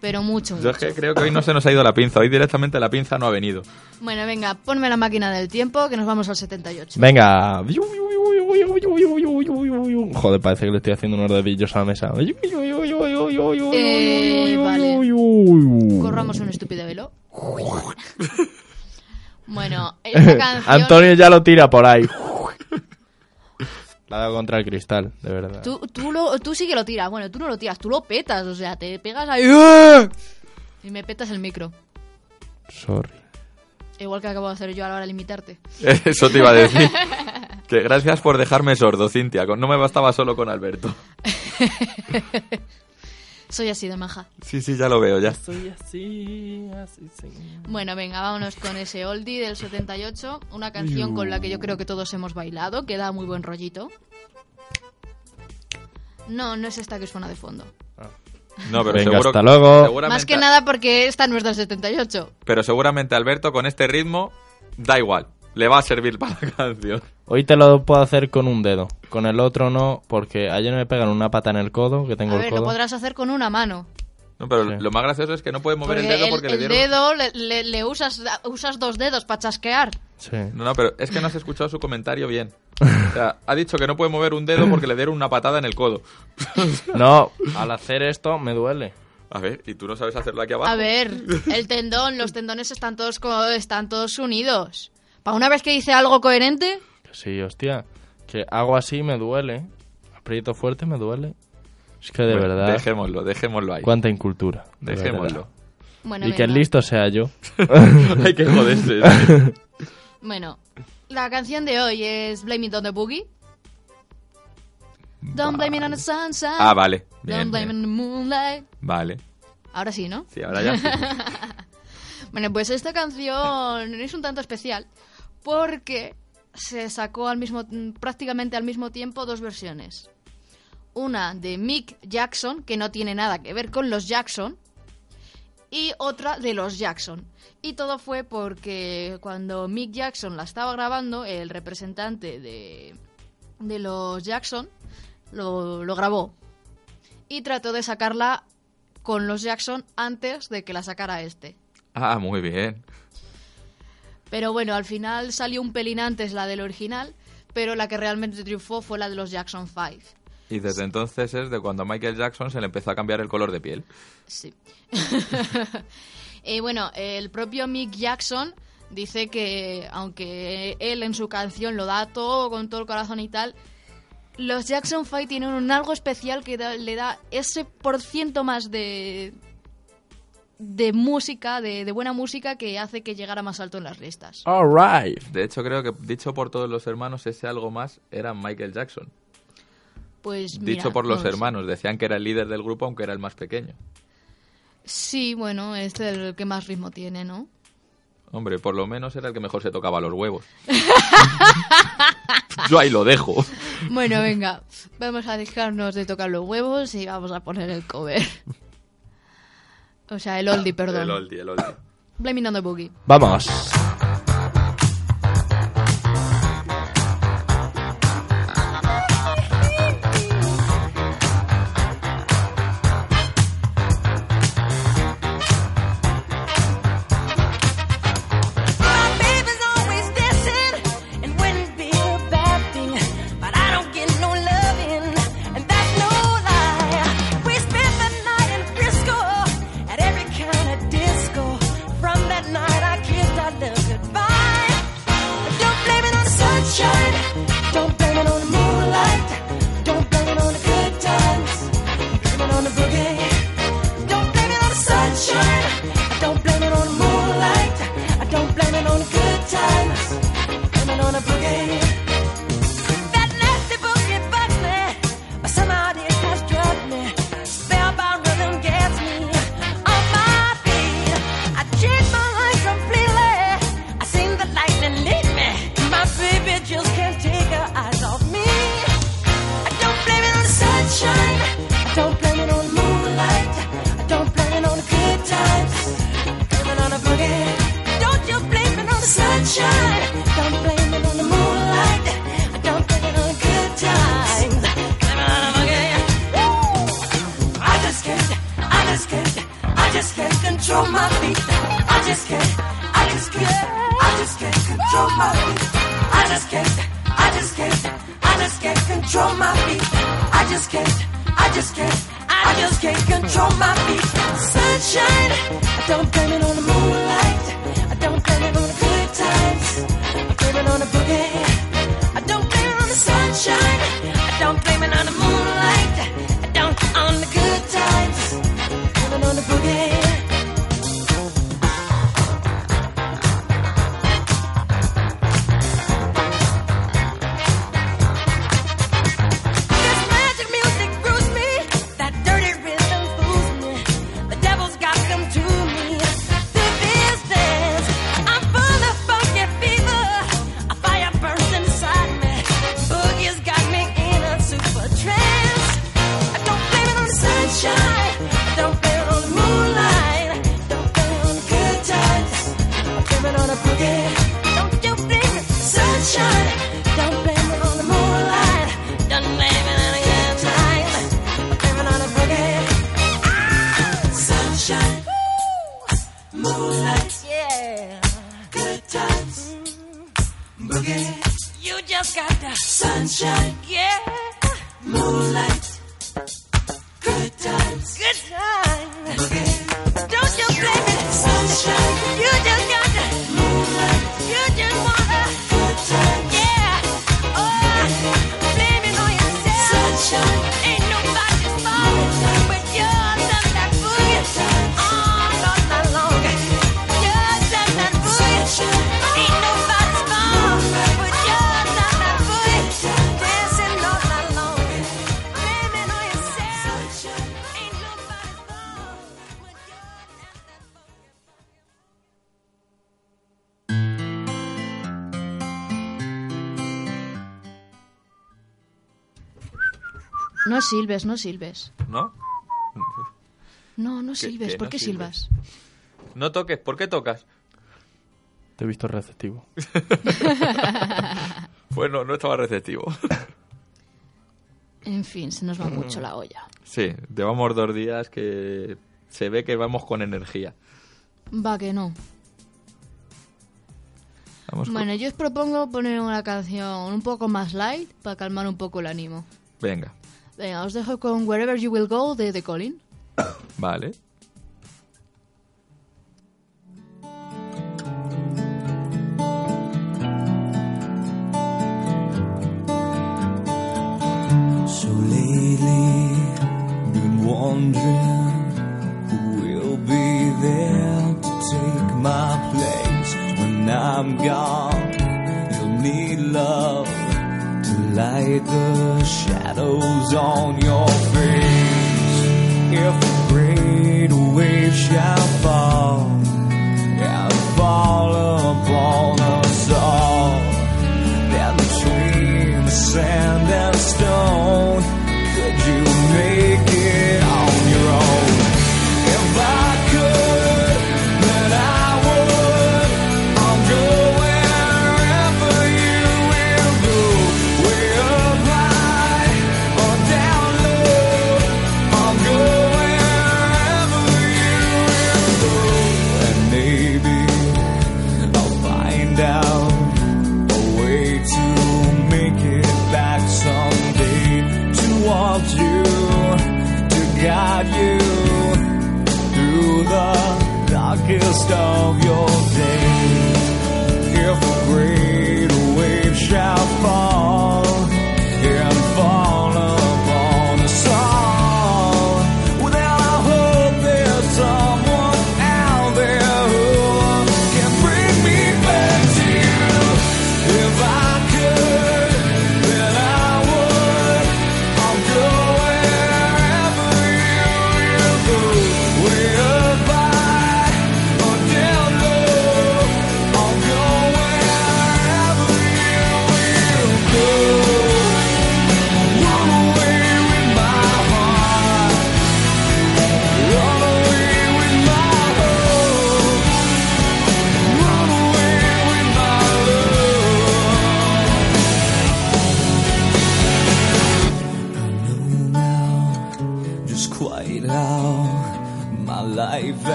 Pero mucho, Yo es que creo que hoy no se nos ha ido la pinza, hoy directamente la pinza no ha venido. Bueno, venga, ponme la máquina del tiempo, que nos vamos al 78. Venga. Joder, parece que le estoy haciendo unos dedillos a la mesa. Eh, vale. [laughs] Corramos un estúpido velo. [laughs] bueno, [laughs] esta canción... Antonio ya lo tira por ahí. [laughs] La ha dado contra el cristal, de verdad. Tú, tú, lo, tú sí que lo tiras. Bueno, tú no lo tiras, tú lo petas. O sea, te pegas ahí... Y me petas el micro. Sorry. Igual que acabo de hacer yo a la hora de limitarte. [laughs] Eso te iba a decir. Que gracias por dejarme sordo, Cintia. No me bastaba solo con Alberto. Soy así de maja. Sí, sí, ya lo veo, ya. Soy así, así, sí. Bueno, venga, vámonos con ese oldie del 78. Una canción con la que yo creo que todos hemos bailado, que da muy buen rollito. No, no es esta que suena de fondo. No, pero Venga, seguro, hasta luego. Más que nada porque esta no es del 78. Pero seguramente Alberto con este ritmo da igual. Le va a servir para la canción. Hoy te lo puedo hacer con un dedo. Con el otro no, porque ayer me pegan una pata en el codo, que tengo A el ver, lo codo. podrás hacer con una mano. No, pero Sí. lo más gracioso es que no puede mover Porque el dedo porque le el dieron... dedo le, le- le usas, usas dos dedos para chasquear. Sí. No, no, pero es que no has escuchado su comentario bien. O sea, ha dicho que no puede mover un dedo porque le dieron una patada en el codo. [laughs] No, al hacer esto me duele. A ver, ¿y tú no sabes hacerlo aquí abajo? A ver, el tendón, los tendones están todos, están todos unidos. Para una vez que hice algo coherente, Que Sí, hostia. Que hago así me duele. Aprieto fuerte me duele. Es que de Bueno, verdad. Dejémoslo, dejémoslo ahí. Cuánta incultura. de Dejémoslo. bueno, Y que el venga. listo sea yo. [laughs] Hay que joderse. sí. [laughs] Bueno, la canción de hoy es Blame It on the Boogie. Don't blame it on the sunshine. Ah, vale. Bien, Don't blame it bien. on the moonlight. Vale. Ahora sí, ¿no? Sí, ahora ya sí. [laughs] Bueno, pues esta canción es un tanto especial porque se sacó al mismo, prácticamente al mismo tiempo dos versiones. Una de Mick Jackson, que no tiene nada que ver con los Jackson, y otra de los Jackson. Y todo fue porque cuando Mick Jackson la estaba grabando, el representante de, de los Jackson lo, lo grabó. Y trató de sacarla con los Jackson antes de que la sacara este. Ah, muy bien. Pero bueno, al final salió un pelín antes la del original, pero la que realmente triunfó fue la de los Jackson 5. Y desde entonces es de cuando a Michael Jackson se le empezó a cambiar el color de piel. Sí. y [laughs] bueno, el propio Mick Jackson dice que, aunque él en su canción lo da todo con todo el corazón y tal, los Jackson 5 tienen un algo especial que da- le da ese por ciento más de de música, de, de buena música que hace que llegara más alto en las listas. Alright. De hecho, creo que dicho por todos los hermanos, ese algo más era Michael Jackson. Pues mira, Dicho por los no lo sé. hermanos, decían que era el líder del grupo, aunque era el más pequeño. Sí, bueno, es el que más ritmo tiene, ¿no? Hombre, por lo menos era el que mejor se tocaba los huevos. [laughs] Yo ahí lo dejo. Bueno, venga, vamos a dejarnos de tocar los huevos y vamos a poner el cover. O sea, el oldie, perdón. El oldie, el oldie. Blaming on the Boogie. Vamos. Sunshine. I don't blame it on moonlight. I don't blame it on good times. Blame it on the boogie. No silbes, no silbes. ¿No? No, no ¿Qué- silbes. qué ¿Por no qué silbes? silbas? No toques. ¿Por qué tocas? Te he visto receptivo. [laughs] Pues no, estaba receptivo. En fin, se nos va mucho la olla. Sí, llevamos dos días que se ve que vamos con energía. Va que no. Vamos con- Bueno, yo os propongo poner una canción un poco más light para calmar un poco el ánimo. Venga, Eh, Venga, os dejo con Wherever You Will Go de The Colin. [coughs] vale. So lately, been wondering who will be there to take my place when I'm gone. You'll need love to light the shadows on your face. If a great wave shall fall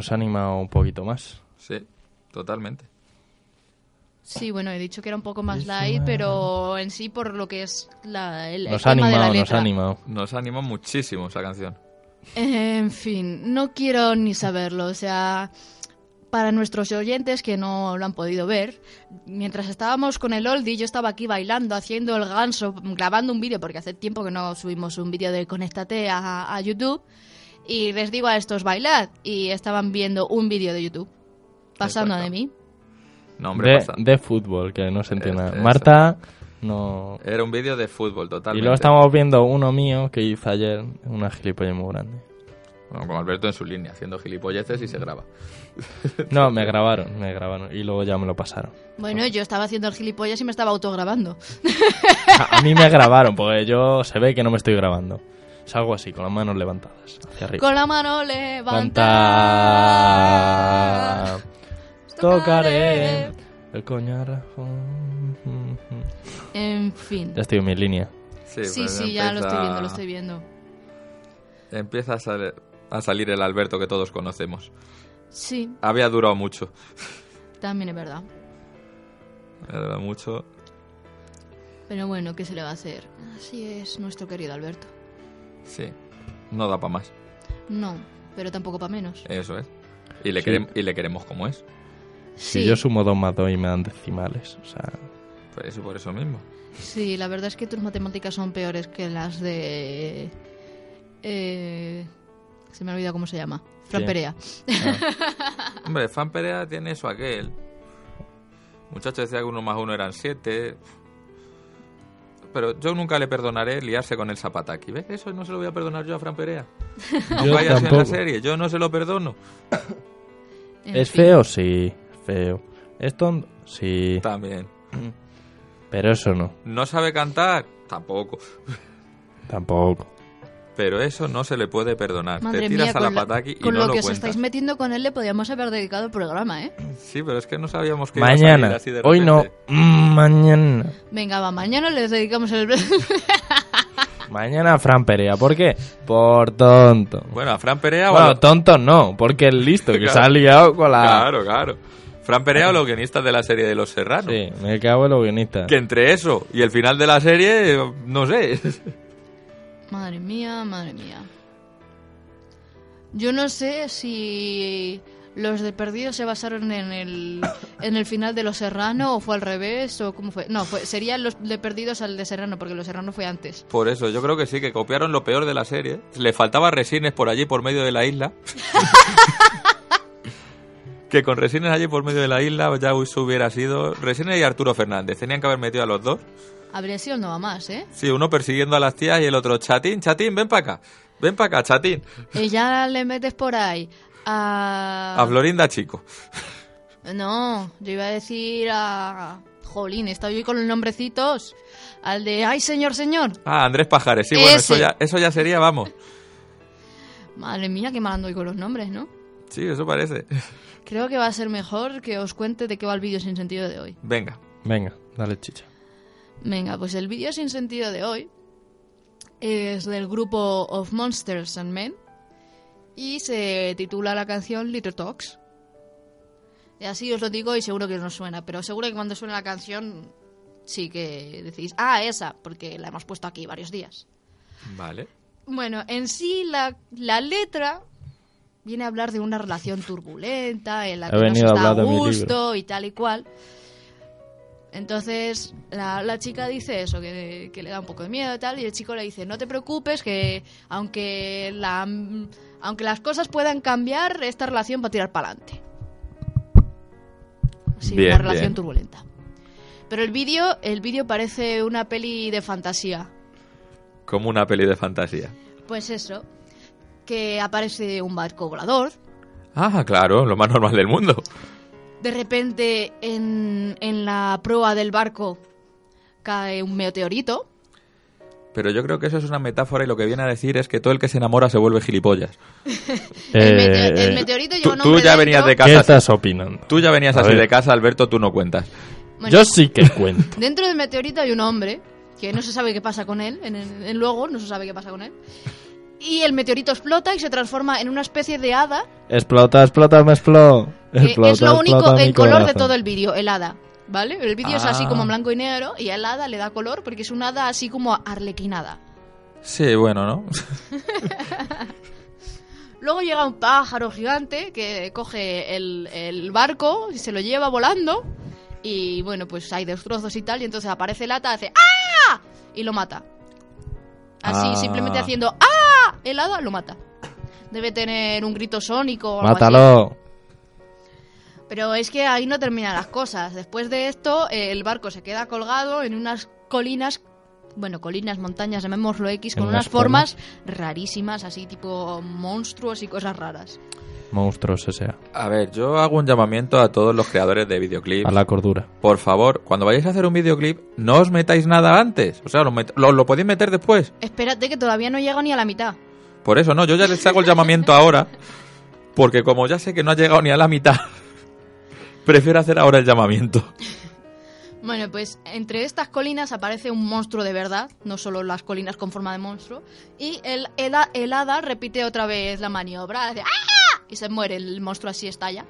nos ha animado un poquito más. Sí, totalmente. Sí, bueno, he dicho que era un poco más light, pero en sí por lo que es la, el, el Nos ha tema de la animado, nos letra. ha animado. Nos anima muchísimo esa canción. En fin, no quiero ni saberlo. O sea, para nuestros oyentes que no lo han podido ver, mientras estábamos con el oldie, yo estaba aquí bailando, haciendo el ganso, grabando un vídeo, porque hace tiempo que no subimos un vídeo de Conéctate a, a YouTube. Y les digo a estos, bailad. Y estaban viendo un vídeo de YouTube, pasando Exacto. de mí. No, hombre, De, fútbol, que no se entiende. Eso. Marta, no. Era un vídeo de fútbol, Y totalmente. luego estamos viendo uno mío que hice ayer, una gilipollas muy grande. Bueno, con Alberto en su línea, haciendo gilipolleces y se graba. [laughs] No, me grabaron, me grabaron y luego ya me lo pasaron. Bueno, yo estaba haciendo el gilipollas y me estaba autograbando. A, a mí me grabaron, porque yo se ve que no me estoy grabando. Es algo así, con las manos levantadas hacia arriba. Con la mano levantada. Levanta. Tocaré el coñarajo. En fin. Ya estoy en mi línea. Sí, Sí, pues sí, ya lo estoy empieza- viendo, lo estoy viendo. Empieza a, sal- a salir el Alberto que todos conocemos. Sí, Había durado mucho. también es verdad. Había durado mucho. Pero bueno, ¿qué se le va a hacer? Así es nuestro querido Alberto. Sí. No da para más. No, pero tampoco para menos. Eso es. Y le, Sí. querem- y le queremos como es. Si Sí, yo sumo 2 más 2 y me dan decimales. O sea, Por eso, por eso mismo. sí, la verdad es que tus matemáticas son peores que las de... eh, se me ha olvidado cómo se llama. Fran Sí. Perea. [laughs] Hombre, Fan Perea tiene eso aquel. Muchacho decía que uno más uno eran siete. Pero yo nunca le perdonaré liarse con el Zapataki. ¿Ves? Eso no se lo voy a perdonar yo a Fran Perea. [laughs] Aunque sido en la serie, yo no se lo perdono. ¿Es feo? Sí, feo. ¿Es tonto? Sí, También. pero eso no. ¿No sabe cantar? Tampoco. Tampoco. Pero eso no se le puede perdonar. Madre Te tiras mía, a la pataki y con no lo lo que os cuentas. estáis metiendo con él le podríamos haber dedicado el programa, ¿eh? Sí, pero es que no sabíamos que iba a salir Mañana. así de Hoy no. Mm, mañana. Venga, va, mañana les dedicamos el... [laughs] Mañana Fran Perea. ¿Por qué? Por tonto. Bueno, a Fran Perea o a Bueno, lo- tonto no, porque es listo, que [laughs] Claro. se ha liado con la... Claro, claro. Fran Perea o los guionistas de la serie de Los Serranos. Sí, me cago en los guionistas. Que entre eso y el final de la serie, no sé. Madre mía, madre mía. Yo no sé si los de Perdidos se basaron en el, en el final de Los Serrano o fue al revés o cómo fue. No, fue, serían los de Perdidos al de Serrano porque Los Serrano fue antes. Por eso, yo creo que sí, que copiaron lo peor de la serie. Le faltaba resines por allí, por medio de la isla. [laughs] que con resines allí por medio de la isla ya hubiera sido... Resines y Arturo Fernández. Tenían que haber metido a los dos. Habría sido no va más, ¿eh? Sí, uno persiguiendo a las tías y el otro, chatín, chatín, ven para acá. Ven para acá, chatín. Y ya le metes por ahí a... A Florinda Chico. No, yo iba a decir a... Jolín, estaba yo con los nombrecitos. Al de, ay, señor, señor. Ah, Andrés Pajares. Sí, bueno, eso ya, eso ya sería, vamos. Madre mía, qué mal ando hoy con los nombres, ¿no? Sí, eso parece. Creo que va a ser mejor que os cuente de qué va el vídeo sin sentido de hoy. Venga. Venga, dale chicha. Venga, pues el vídeo sin sentido de hoy es del grupo Of Monsters and Men y se titula la canción Little Talks. Y así os lo digo y seguro que no suena, pero seguro que cuando suene la canción sí que decís, ah, esa, porque la hemos puesto aquí varios días. Vale. Bueno, en sí la, la letra viene a hablar de una relación turbulenta en la He que no se está a gusto y tal y cual. Entonces la, la chica dice eso, que, que le da un poco de miedo y tal, y el chico le dice, no te preocupes, que aunque, la, aunque las cosas puedan cambiar, esta relación va a tirar para adelante. Sí, Bien, una relación bien. turbulenta. Pero el vídeo, el vídeo parece una peli de fantasía. Como una peli de fantasía. Pues eso, que aparece un barco volador, Ah, claro, lo más normal del mundo. De repente en, en la proa del barco cae un meteorito. Pero yo creo que eso es una metáfora y lo que viene a decir es que todo el que se enamora se vuelve gilipollas. [laughs] El, Eh, el meteorito Tú, lleva tú hombre ya dentro. venías de ¿Qué casa. estás opinando? Tú ya venías A así ver. de casa, Alberto, tú no cuentas. Bueno, Yo sí que cuento. [laughs] Dentro del meteorito hay un hombre que no se sabe qué pasa con él, en, el- en luego no se sabe qué pasa con él. Y el meteorito explota y se transforma en una especie de hada, explota, explota, me explota. que Explota, es lo único explota en mi color de todo el vídeo, el hada. ¿Vale? El vídeo es así Ah. como en blanco y negro y el hada le da color porque es un hada así como arlequinada. Sí, bueno, ¿no? [laughs] Luego llega un pájaro gigante que coge el, el barco y se lo lleva volando. Y bueno, pues hay destrozos y tal. Y entonces aparece el hada, hace ¡Ah! Y lo mata. Así, Ah. simplemente haciendo ¡Ah! El hada lo mata. Debe tener un grito sónico o algo así. Mátalo. Pero es que ahí no terminan las cosas. Después de esto, eh, el barco se queda colgado en unas colinas, bueno, colinas, montañas, llamémoslo X, con unas unas formas rarísimas, así tipo monstruos y cosas raras. Monstruos S.A. A ver, yo hago un llamamiento a todos los creadores de videoclips. A la cordura. Por favor, cuando vayáis a hacer un videoclip, no os metáis nada antes. O sea, lo, met- lo- lo podéis meter después. Espérate que todavía no llego ni a la mitad. Por eso, no, yo ya les hago el llamamiento ahora. Porque como ya sé que no ha llegado ni a la mitad, [laughs] prefiero hacer ahora el llamamiento. [laughs] Bueno, pues entre estas colinas aparece un monstruo de verdad, no solo las colinas con forma de monstruo, y el, el, ha- el hada repite otra vez la maniobra, hace ¡Ah! Y se muere, el monstruo así estalla.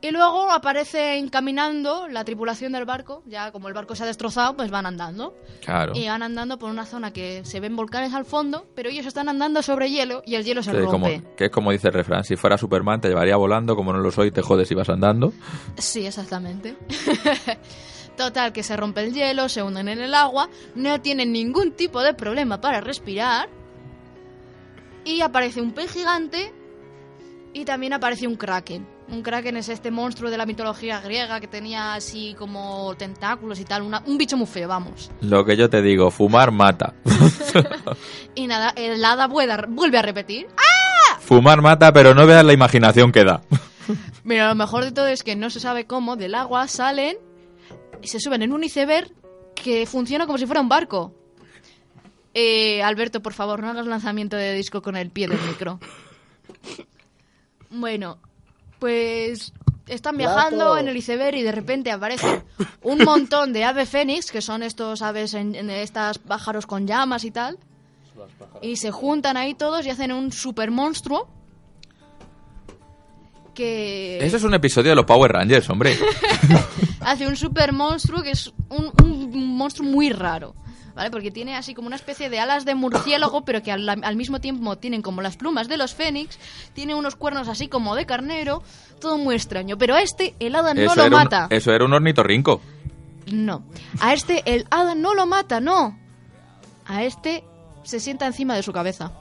Y luego aparece encaminando la tripulación del barco, ya como el barco se ha destrozado, pues van andando. Claro. Y van andando por una zona que se ven volcanes al fondo, pero ellos están andando sobre hielo y el hielo se Que, rompe. como, que es como dice el refrán, si fuera Superman te llevaría volando, como no lo soy te jodes y vas andando. Sí, exactamente. [laughs] Total, que se rompe el hielo, se hunden en el agua, no tienen ningún tipo de problema para respirar. Y aparece un pez gigante y también aparece un kraken. Un kraken es este monstruo de la mitología griega que tenía así como tentáculos y tal, una- un bicho muy feo, vamos. Lo que yo te digo, fumar mata. [laughs] Y nada, el hada vuelve a, vuelve a repetir. fumar mata, pero no veas la imaginación que da. [laughs] Mira, lo mejor de todo es que no se sabe cómo del agua salen y se suben en un iceberg que funciona como si fuera un barco. Eh, Alberto, por favor, no hagas lanzamiento de disco con el pie del micro. Bueno, pues están viajando en el iceberg y de repente aparecen un montón de ave fénix, que son estos aves, en, en estas pájaros con llamas y tal. Y se juntan ahí todos y hacen un super monstruo. Que Eso es un episodio de los Power Rangers, hombre. [laughs] hace un super monstruo que es un, un monstruo muy raro. ¿Vale? Porque tiene así como una especie de alas de murciélago, pero que al, al mismo tiempo tienen como las plumas de los fénix, tiene unos cuernos así como de carnero, todo muy extraño. Pero a este el hada no lo un, mata. eso era un ornitorrinco. No. A este el hada no lo mata, no. A este se sienta encima de su cabeza.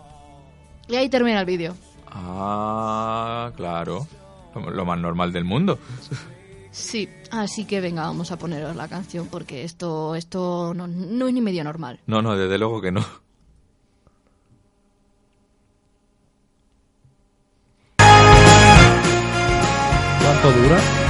Y ahí termina el vídeo. Ah, claro. Lo, lo más normal del mundo. Sí, así que venga, vamos a poneros la canción porque esto, esto no, no es ni medio normal. No, no, desde luego que no. ¿Cuánto dura?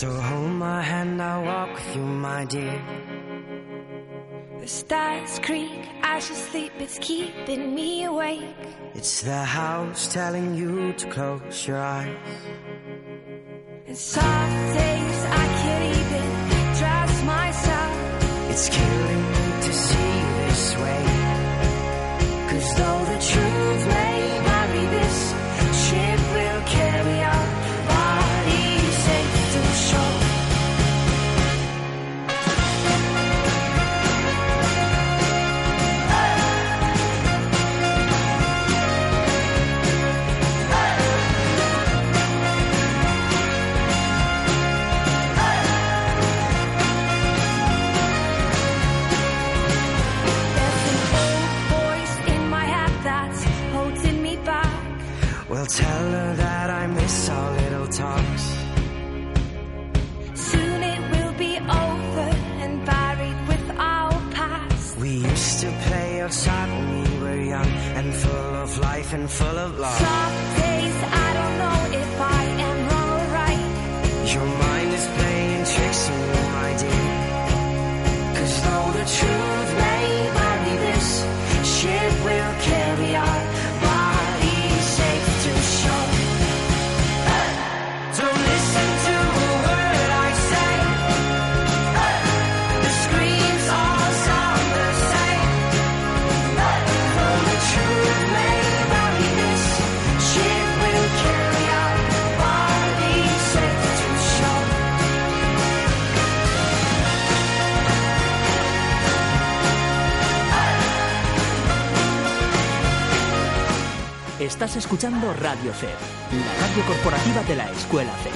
So hold my hand, I'll walk with you, my dear. The stars creak, I should sleep, it's keeping me awake. It's the house telling you to close your eyes. And some days I can't even trust myself. It's killing me to see this way. Cause though the truth may Well, tell her that I miss our little talks. Soon it will be over and buried with our past. We used to play outside when we were young and full of life and full of love. Some days I don't know if I am wrong or right. Your mind is playing tricks on you, my dear. Cause though the truth Estás escuchando Radio CEF, la radio corporativa de la Escuela CEF.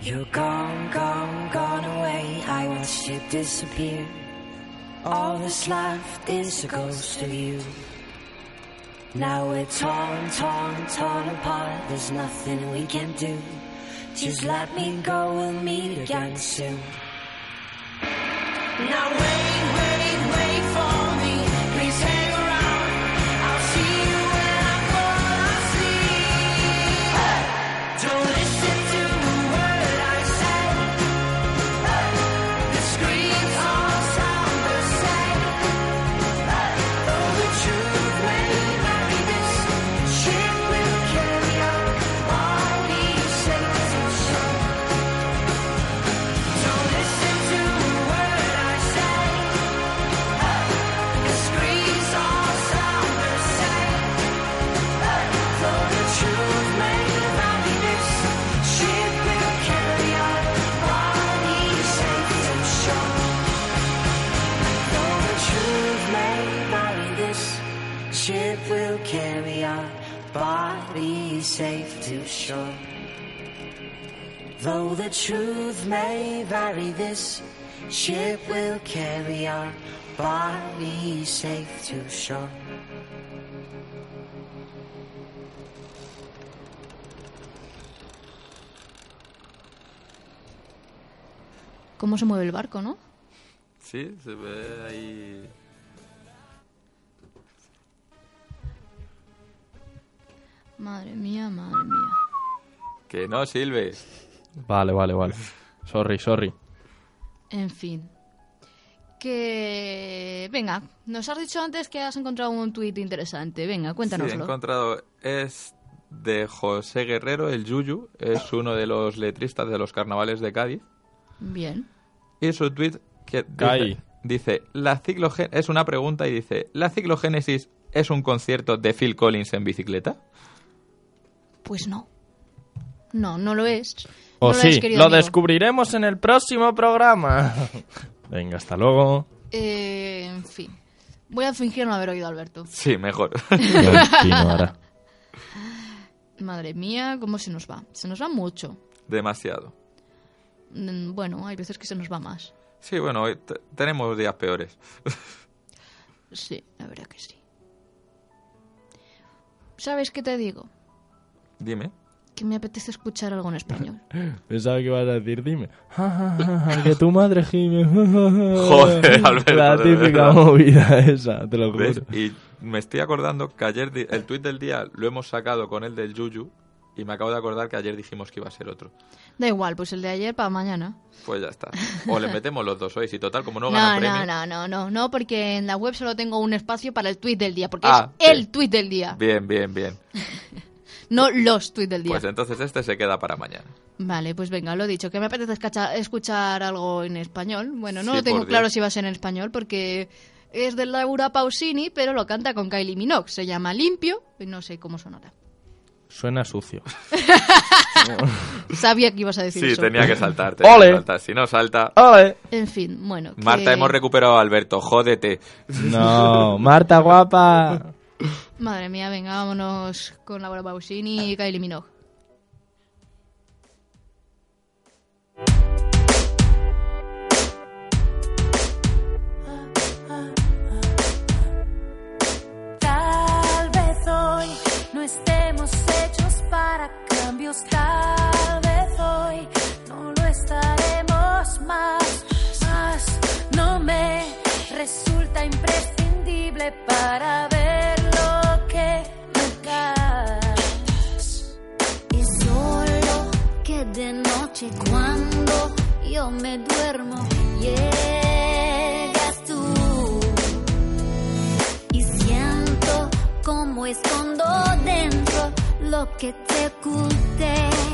You're gone, gone, gone away. I watched you disappear. All that's left is a ghost of you. Now we're torn, torn, torn apart. There's nothing we can do. Just let me go, we'll meet again soon. Now wait, wait, safe to shore. Though the truth may vary, this ship will carry our bodies safe to shore. ¿Cómo se mueve el barco, no? Sí, se ve ahí. Madre mía, madre mía. Que no, Silve. Vale, vale, vale. Sorry, sorry. En fin. Que... Venga, nos has dicho antes que has encontrado un tuit interesante. Venga, Sí, he cuéntanoslo. encontrado. Es de José Guerrero, el Yuyu. Es uno de los letristas de los carnavales de Cádiz. Bien. Y su tweet que dice, dice la ciclogen es una pregunta y dice, ¿la ciclogénesis es un concierto de Phil Collins en bicicleta? Pues no. No, no lo es. O No lo sí, lo descubriremos en el próximo programa. [laughs] Venga, hasta luego. Eh, en fin. Voy a fingir no haber oído a Alberto. Sí, mejor. [laughs] [laughs] Madre mía, cómo se nos va. Se nos va mucho. Demasiado. Mm, Bueno, hay veces que se nos va más. Sí, bueno, hoy te- tenemos días peores. Sí, la verdad que sí. ¿Sabes qué te digo? Dime. Que me apetece escuchar algo en español. [laughs] Pensaba que ibas a decir, dime. [laughs] Ja, ja, ja, ja, que tu madre gime. [laughs] Joder, Alberto, La típica movida esa, te lo juro. ¿Ves? Y me estoy acordando que ayer el tuit del día lo hemos sacado con el del Yuyu y me acabo de acordar que ayer dijimos que iba a ser otro. Da igual, pues el de ayer para mañana. Pues ya está. O le metemos los dos hoy, y total, como no No, ganan no, premio. no, no, no, no, porque en la web solo tengo un espacio para el tweet del día, porque Ah, es el bien. tweet del día, Bien, bien, bien. No los tweets del día. Pues entonces este se queda para mañana. Vale, pues venga, lo dicho, que me apetece escuchar algo en español. Bueno, no Sí, lo tengo claro Dios. si va a ser en español, porque es de Laura Pausini, pero lo canta con Kylie Minogue. Se llama Limpio, y no sé cómo sonará. Suena sucio. [laughs] Sabía que ibas a decir Sí, eso. tenía que saltar. tenía Ole. que saltar. Si no salta... ¡Ole! En fin, bueno. que- Marta, hemos recuperado a Alberto, jódete. No, Marta guapa. [laughs] Madre mía, venga, vámonos con Laura Pausini y Kylie Minogue. Tal vez hoy no estemos hechos para cambios, tal vez hoy no lo estaremos más, más no me resulta imprescindible para ver me duermo llegas tú. Y siento como escondo dentro lo que te oculté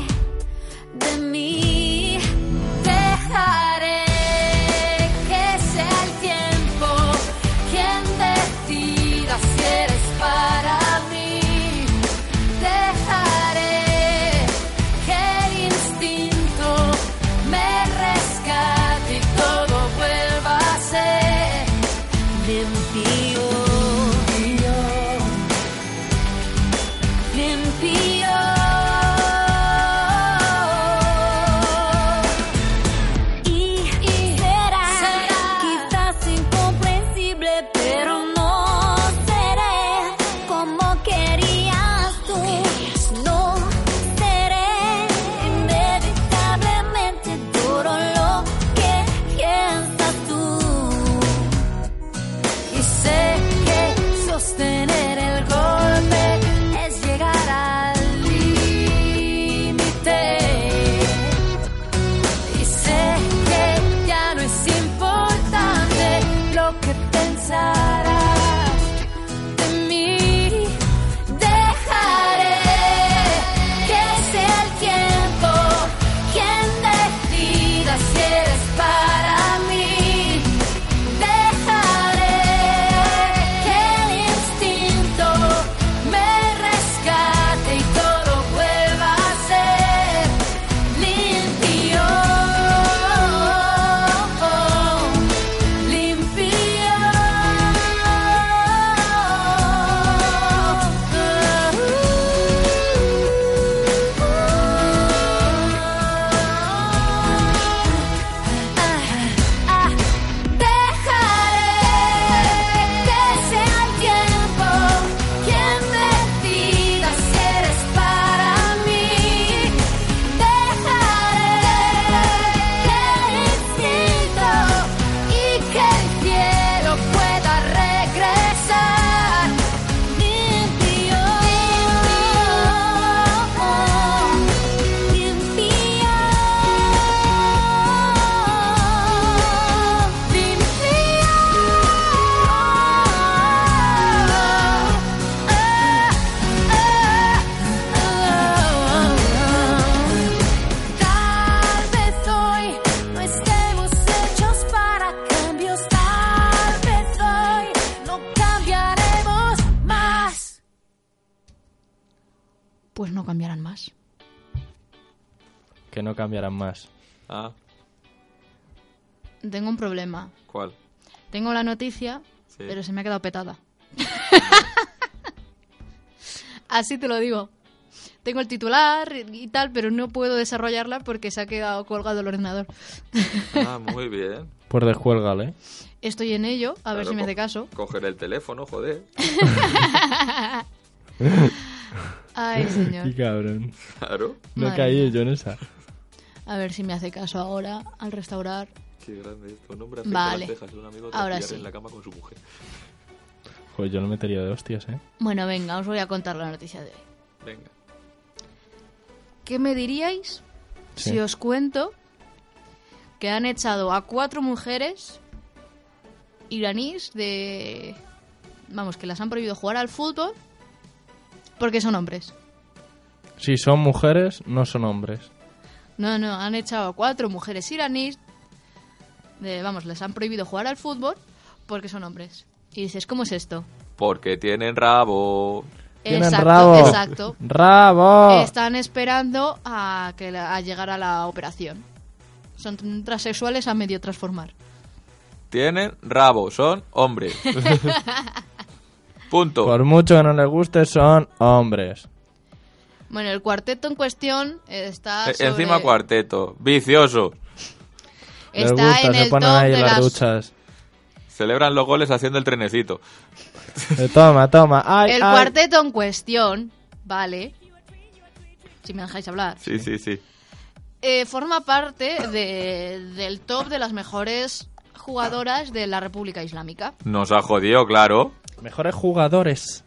cambiarán más. Ah, Tengo un problema. ¿cuál? Tengo la noticia, Sí. pero se me ha quedado petada. [laughs] Así te lo digo. Tengo el titular y tal, pero no puedo desarrollarla porque se ha quedado colgado el ordenador. Ah, [laughs] muy bien. Pues descuélgale. Estoy en ello, a ver Claro, si me hace caso. Coger el teléfono, joder. [laughs] Ay, señor. Qué cabrón. Claro. No he Madre caído mía. yo en esa. A ver si me hace caso ahora al restaurar. Qué grande esto. Nombre Vale. las cejas. Un amigo Ahora sí. en la cama con su mujer. Pues yo lo metería de hostias, ¿eh? Bueno, venga, os voy a contar la noticia de hoy. Venga. ¿Qué me diríais Sí. si os cuento que han echado a cuatro mujeres iraníes de... Vamos, que las han prohibido jugar al fútbol porque son hombres. Si son mujeres, no son hombres. No, no, han echado a cuatro mujeres iraníes de... Vamos, les han prohibido jugar al fútbol porque son hombres. Y dices, ¿cómo es esto? Porque tienen rabo. Tienen exacto, rabo. exacto. ¡Rabo! Están esperando a que la- a llegar a la operación. Son transexuales a medio transformar. Tienen rabo. Son hombres. [laughs] Punto. Por mucho que no les guste, son hombres. Bueno, el cuarteto en cuestión está E- sobre- Encima cuarteto. Vicioso. Les Está gusta, en se el ponen top ahí de en las duchas. Celebran los goles haciendo el trenecito. Eh, toma, toma. Ay, el ay. cuarteto en cuestión, vale. Si me dejáis hablar. Sí, sí, sí. Eh, forma parte de- del top de las mejores jugadoras de la República Islámica. Nos ha jodido, claro. Mejores jugadores.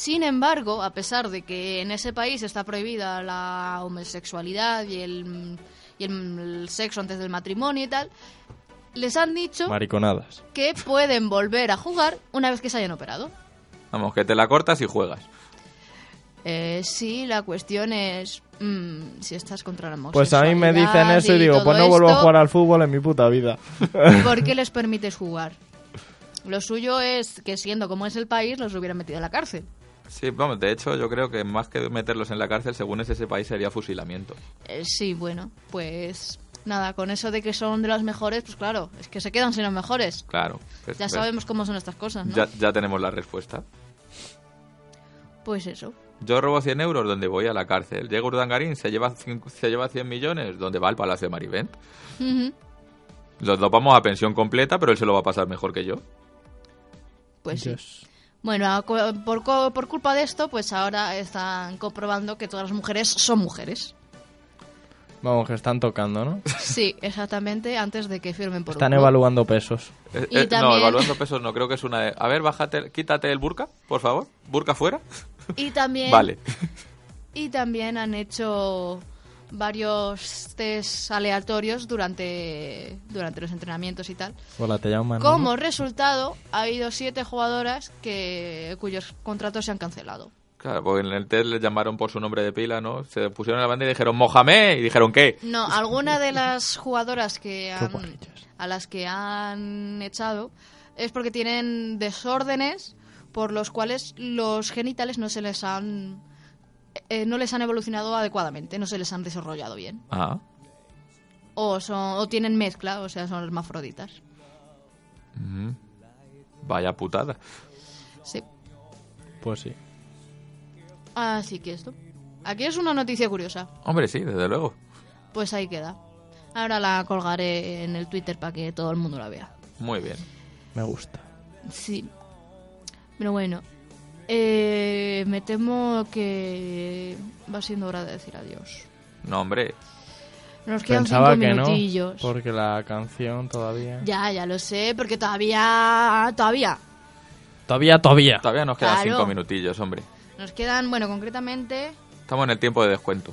Sin embargo, a pesar de que en ese país está prohibida la homosexualidad y el, y el, sexo antes del matrimonio y tal, les han dicho Mariconadas. que pueden volver a jugar una vez que se hayan operado. Vamos, que te la cortas y juegas. Eh, sí, la cuestión es mm, si estás contra la Pues a mí me dicen eso y digo, pues no vuelvo a jugar al fútbol en mi puta vida. ¿Por [laughs] qué les permites jugar? Lo suyo es que siendo como es el país, los hubieran metido en la cárcel. Sí, vamos, de hecho yo creo que más que meterlos en la cárcel, según es ese país, sería fusilamiento. Eh, sí, bueno, pues nada, con eso de que son de las mejores, pues claro, es que se quedan sin los mejores. Claro. pues, Ya ves, sabemos cómo son estas cosas, ¿no? Ya, ya tenemos la respuesta. Pues eso. Yo robo 100 euros, donde voy a la cárcel. Llega Urdangarín, se lleva, se lleva 100 millones, donde va al Palacio de Marivent. Los dopamos a pensión completa, pero él se lo va a pasar mejor que yo. Pues sí. Bueno, por, co- por culpa de esto, pues ahora están comprobando que todas las mujeres son mujeres. Vamos, que están tocando, ¿no? Sí, exactamente, antes de que firmen por Están un evaluando pesos. Eh, Y eh, No, evaluando pesos no, creo que es una de... A ver, bájate, quítate el burka, por favor. ¿Burka fuera? Y también, Vale. y también han hecho varios test aleatorios durante, durante los entrenamientos y tal. Hola, te llaman. Como resultado, ha habido siete jugadoras que, cuyos contratos se han cancelado. Claro, porque en el test le llamaron por su nombre de pila, ¿no? Se pusieron en la banda y dijeron, ¡Mohamed! Y dijeron, ¿qué? No, alguna de las jugadoras que [laughs] han, a las que han echado es porque tienen desórdenes por los cuales los genitales no se les han eh, no les han evolucionado adecuadamente, no se les han desarrollado bien. Ah, O son o tienen mezcla, o sea, son hermafroditas. mm, vaya putada. Sí. Pues sí. Así que esto. Aquí es una noticia curiosa. Hombre, sí, desde luego. Pues ahí queda. Ahora la colgaré en el Twitter para que todo el mundo la vea. Muy bien. Me gusta. Sí. Pero bueno. Eh, me temo que va siendo hora de decir adiós. No, hombre. Nos quedan Pensaba cinco que no, minutillos. porque la canción todavía... Ya, ya lo sé, porque todavía. Todavía. Todavía, todavía. Todavía nos quedan Claro. cinco minutillos, hombre. Nos quedan, bueno, concretamente. Estamos en el tiempo de descuento.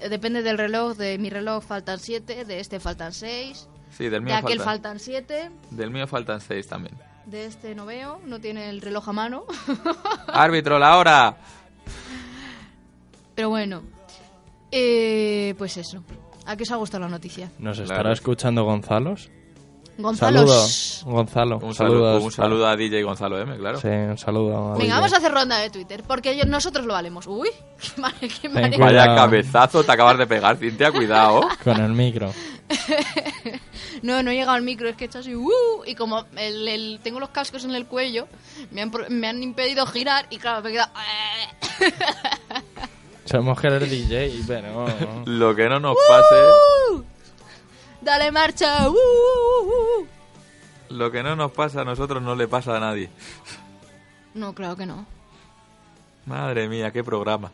eh, Depende del reloj. De mi reloj faltan siete, de este faltan seis, Sí, del de mío aquel faltan... faltan siete, Del mío faltan seis también. De este no veo, no tiene el reloj a mano. [laughs] ¡Árbitro, la hora! Pero bueno, eh, pues eso. ¿A qué os ha gustado la noticia? ¿Nos estará Claro. escuchando Gonzalos? Gonzalo. Saludo. Gonzalo. Un saludo, un saludo a DJ Gonzalo M, claro. Sí, un saludo. a Venga, DJ. vamos a hacer ronda de Twitter, porque yo- nosotros lo valemos. Uy, [laughs] qué mal, qué mal-. Vaya cabezazo te acabas de pegar, Cintia, cuidado. [laughs] Con el micro. [laughs] No, no he llegado al micro, es que he hecho así, "Uh", y como el, el- tengo los cascos en el cuello, me han, pro- me han impedido girar y claro, me he quedado... Somos que eres DJ, pero... Lo que no nos pase, "Uh". Dale marcha. "Uh, uh, uh". lo que no nos pasa a nosotros no le pasa a nadie. No, claro que no. Madre mía, qué programa.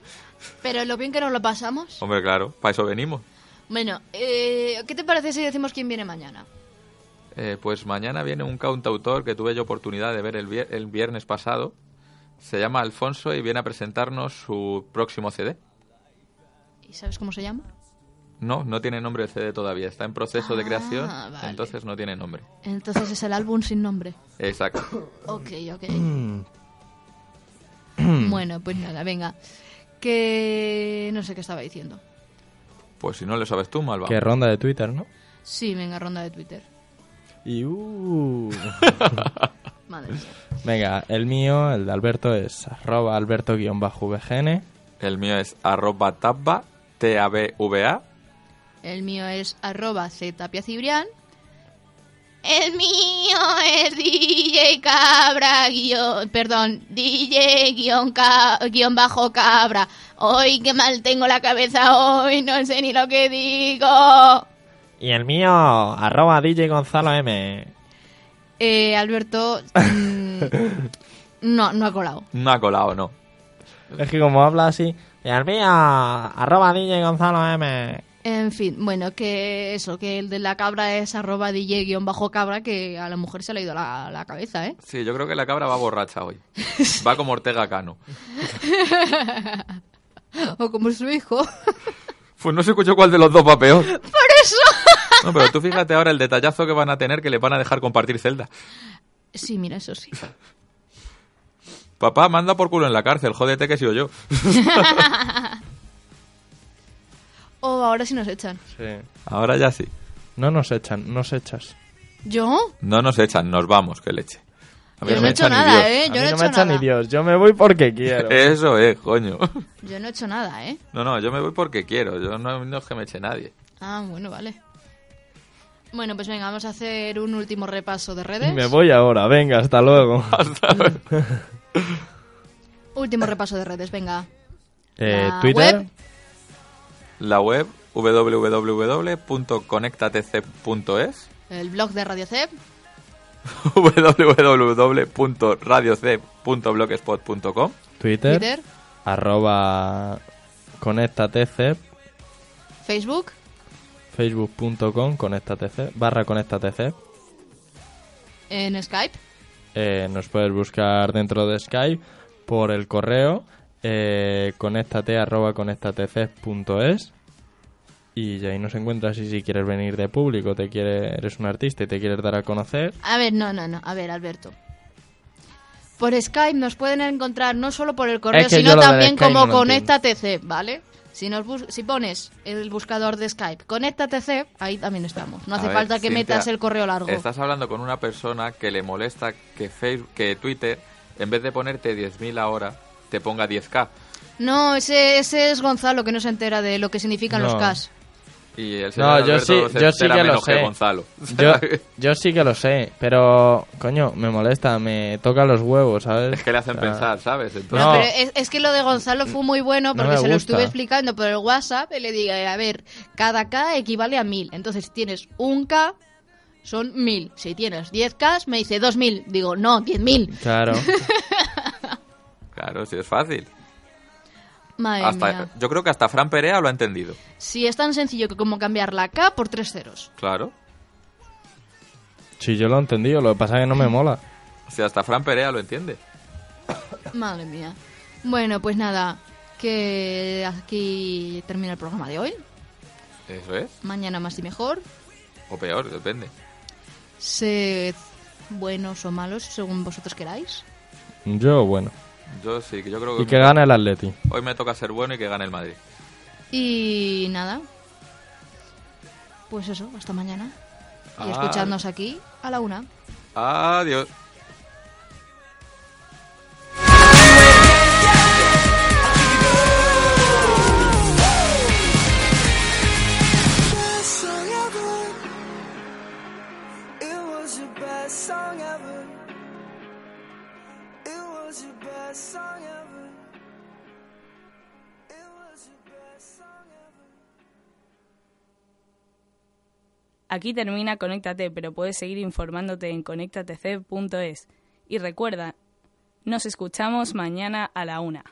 Pero lo bien que nos lo pasamos. Hombre, claro, para eso venimos. Bueno, eh, ¿qué te parece si decimos quién viene mañana? Eh, pues mañana viene un cantautor que tuve yo oportunidad de ver el, vier- el viernes pasado. Se llama Alfonso y viene a presentarnos su próximo CD. ¿Y sabes cómo se llama? No, no tiene nombre el CD todavía. Está en proceso de Ah, creación, vale. entonces no tiene nombre. Entonces es el álbum sin nombre. Exacto. [coughs] Ok, ok. [coughs] Bueno, pues nada, venga. Que no sé qué estaba diciendo. Pues si no lo sabes tú, malva. Que ronda de Twitter, ¿no? Sí, venga, ronda de Twitter. Y uh. [laughs] Madre mía. Venga, el mío, el de Alberto, es arroba alberto-vgn. El mío es arroba tabba, T-A-B-V-A. El mío es arroba ztapiacibrián. El mío es DJ Cabra, guion, perdón, DJ guion, ca- guion bajo Cabra. Hoy qué mal tengo la cabeza hoy, no sé ni lo que digo. Y el mío, arroba DJ Gonzalo M. Eh, Alberto, mm, [laughs] no, no ha colado. No ha colado, no. Es que como habla así, y el mío, arroba DJ Gonzalo M. En fin, bueno, que eso, que el de la cabra es arroba DJ guion bajo cabra, que a la mujer se le ha ido la, la cabeza, ¿eh? Sí, yo creo que la cabra va borracha hoy. [laughs] Va como Ortega Cano. [laughs] o como su hijo. Pues no se escuchó cuál de los dos va peor. Por eso. [laughs] No, pero tú fíjate ahora el detallazo que van a tener que le van a dejar compartir celda. Sí, mira, eso sí. Papá, manda por culo en la cárcel, jódete que he sido yo. O ahora sí nos echan. Sí. Ahora ya sí. No nos echan, nos echas. ¿Yo? No nos echan, nos vamos, que leche. A mí Yo no he me hecho echa ni nada, Dios. ¿eh? A Yo mí no he no hecho me echa nada. ni Dios, yo me voy porque quiero. [laughs] Eso es, coño. Yo no he hecho nada, ¿eh? No, no, yo me voy porque quiero. Yo no, no es que me eche nadie. Ah, bueno, vale. Bueno, pues venga, vamos a hacer un último repaso de redes. Me voy ahora, venga, hasta luego. [laughs] [laughs] Último repaso de redes, venga. Eh, La Twitter, web. La web www.conectatc.es El blog de Radio CEP. [laughs] www.radiocep.blogspot.com Twitter, Twitter. arroba conéctatec, Facebook. facebook.com, conéctatec, barra conéctatec. En Skype. Eh, nos puedes buscar dentro de Skype por el correo eh, conéctate arroba conéctatec.es y ahí nos encuentras y si quieres venir de público, te quiere, eres un artista y te quieres dar a conocer, A ver, no, no, no. A ver, Alberto. Por Skype nos pueden encontrar no solo por el correo, Es que sino también como no. Conéctate ¿vale? Si, nos bus- si pones el buscador de Skype Conéctate ahí también estamos. No A hace ver, falta que Cintia, metas el correo largo. Estás hablando con una persona que le molesta que, Facebook, que Twitter, en vez de ponerte 10.000 ahora, te ponga 10k. No, ese, ese es Gonzalo que no se entera de lo que significan los. CAS. Y el señor No, yo Alberto sí, se yo sí que lo sé. Gonzalo. Yo, [laughs] yo sí que lo sé, pero coño, me molesta, me toca los huevos, ¿sabes? Es que le hacen O sea, pensar, ¿sabes? Entonces, No, pero es, es que lo de Gonzalo fue muy bueno No porque se lo estuve explicando por el WhatsApp y le dije, a ver, cada K equivale a 1000. Entonces, si tienes un K, son 1000. Si tienes 10K, me dice 2000. Digo, no, 10.000. Claro. [laughs] Claro, sí es fácil. Madre Hasta, mía. yo creo que hasta Fran Perea lo ha entendido. Si es tan sencillo que como cambiar la K por tres ceros. Claro. Sí, yo lo he entendido, lo que pasa es que no me [laughs] mola. O sea, hasta Fran Perea lo entiende. Madre mía. Bueno, pues nada, que aquí termina el programa de hoy. Eso es. Mañana más y mejor. O peor, depende. Sed buenos o malos, según vosotros queráis. Yo, bueno. Yo sí, que yo creo que... Y que gane el Atleti. Hoy me toca ser bueno y que gane el Madrid. Y nada. Pues eso, hasta mañana. y Ah. escuchadnos aquí a la una. Adiós. Aquí termina Conéctate, pero puedes seguir informándote en conéctatec.es. Y recuerda, nos escuchamos mañana a la una.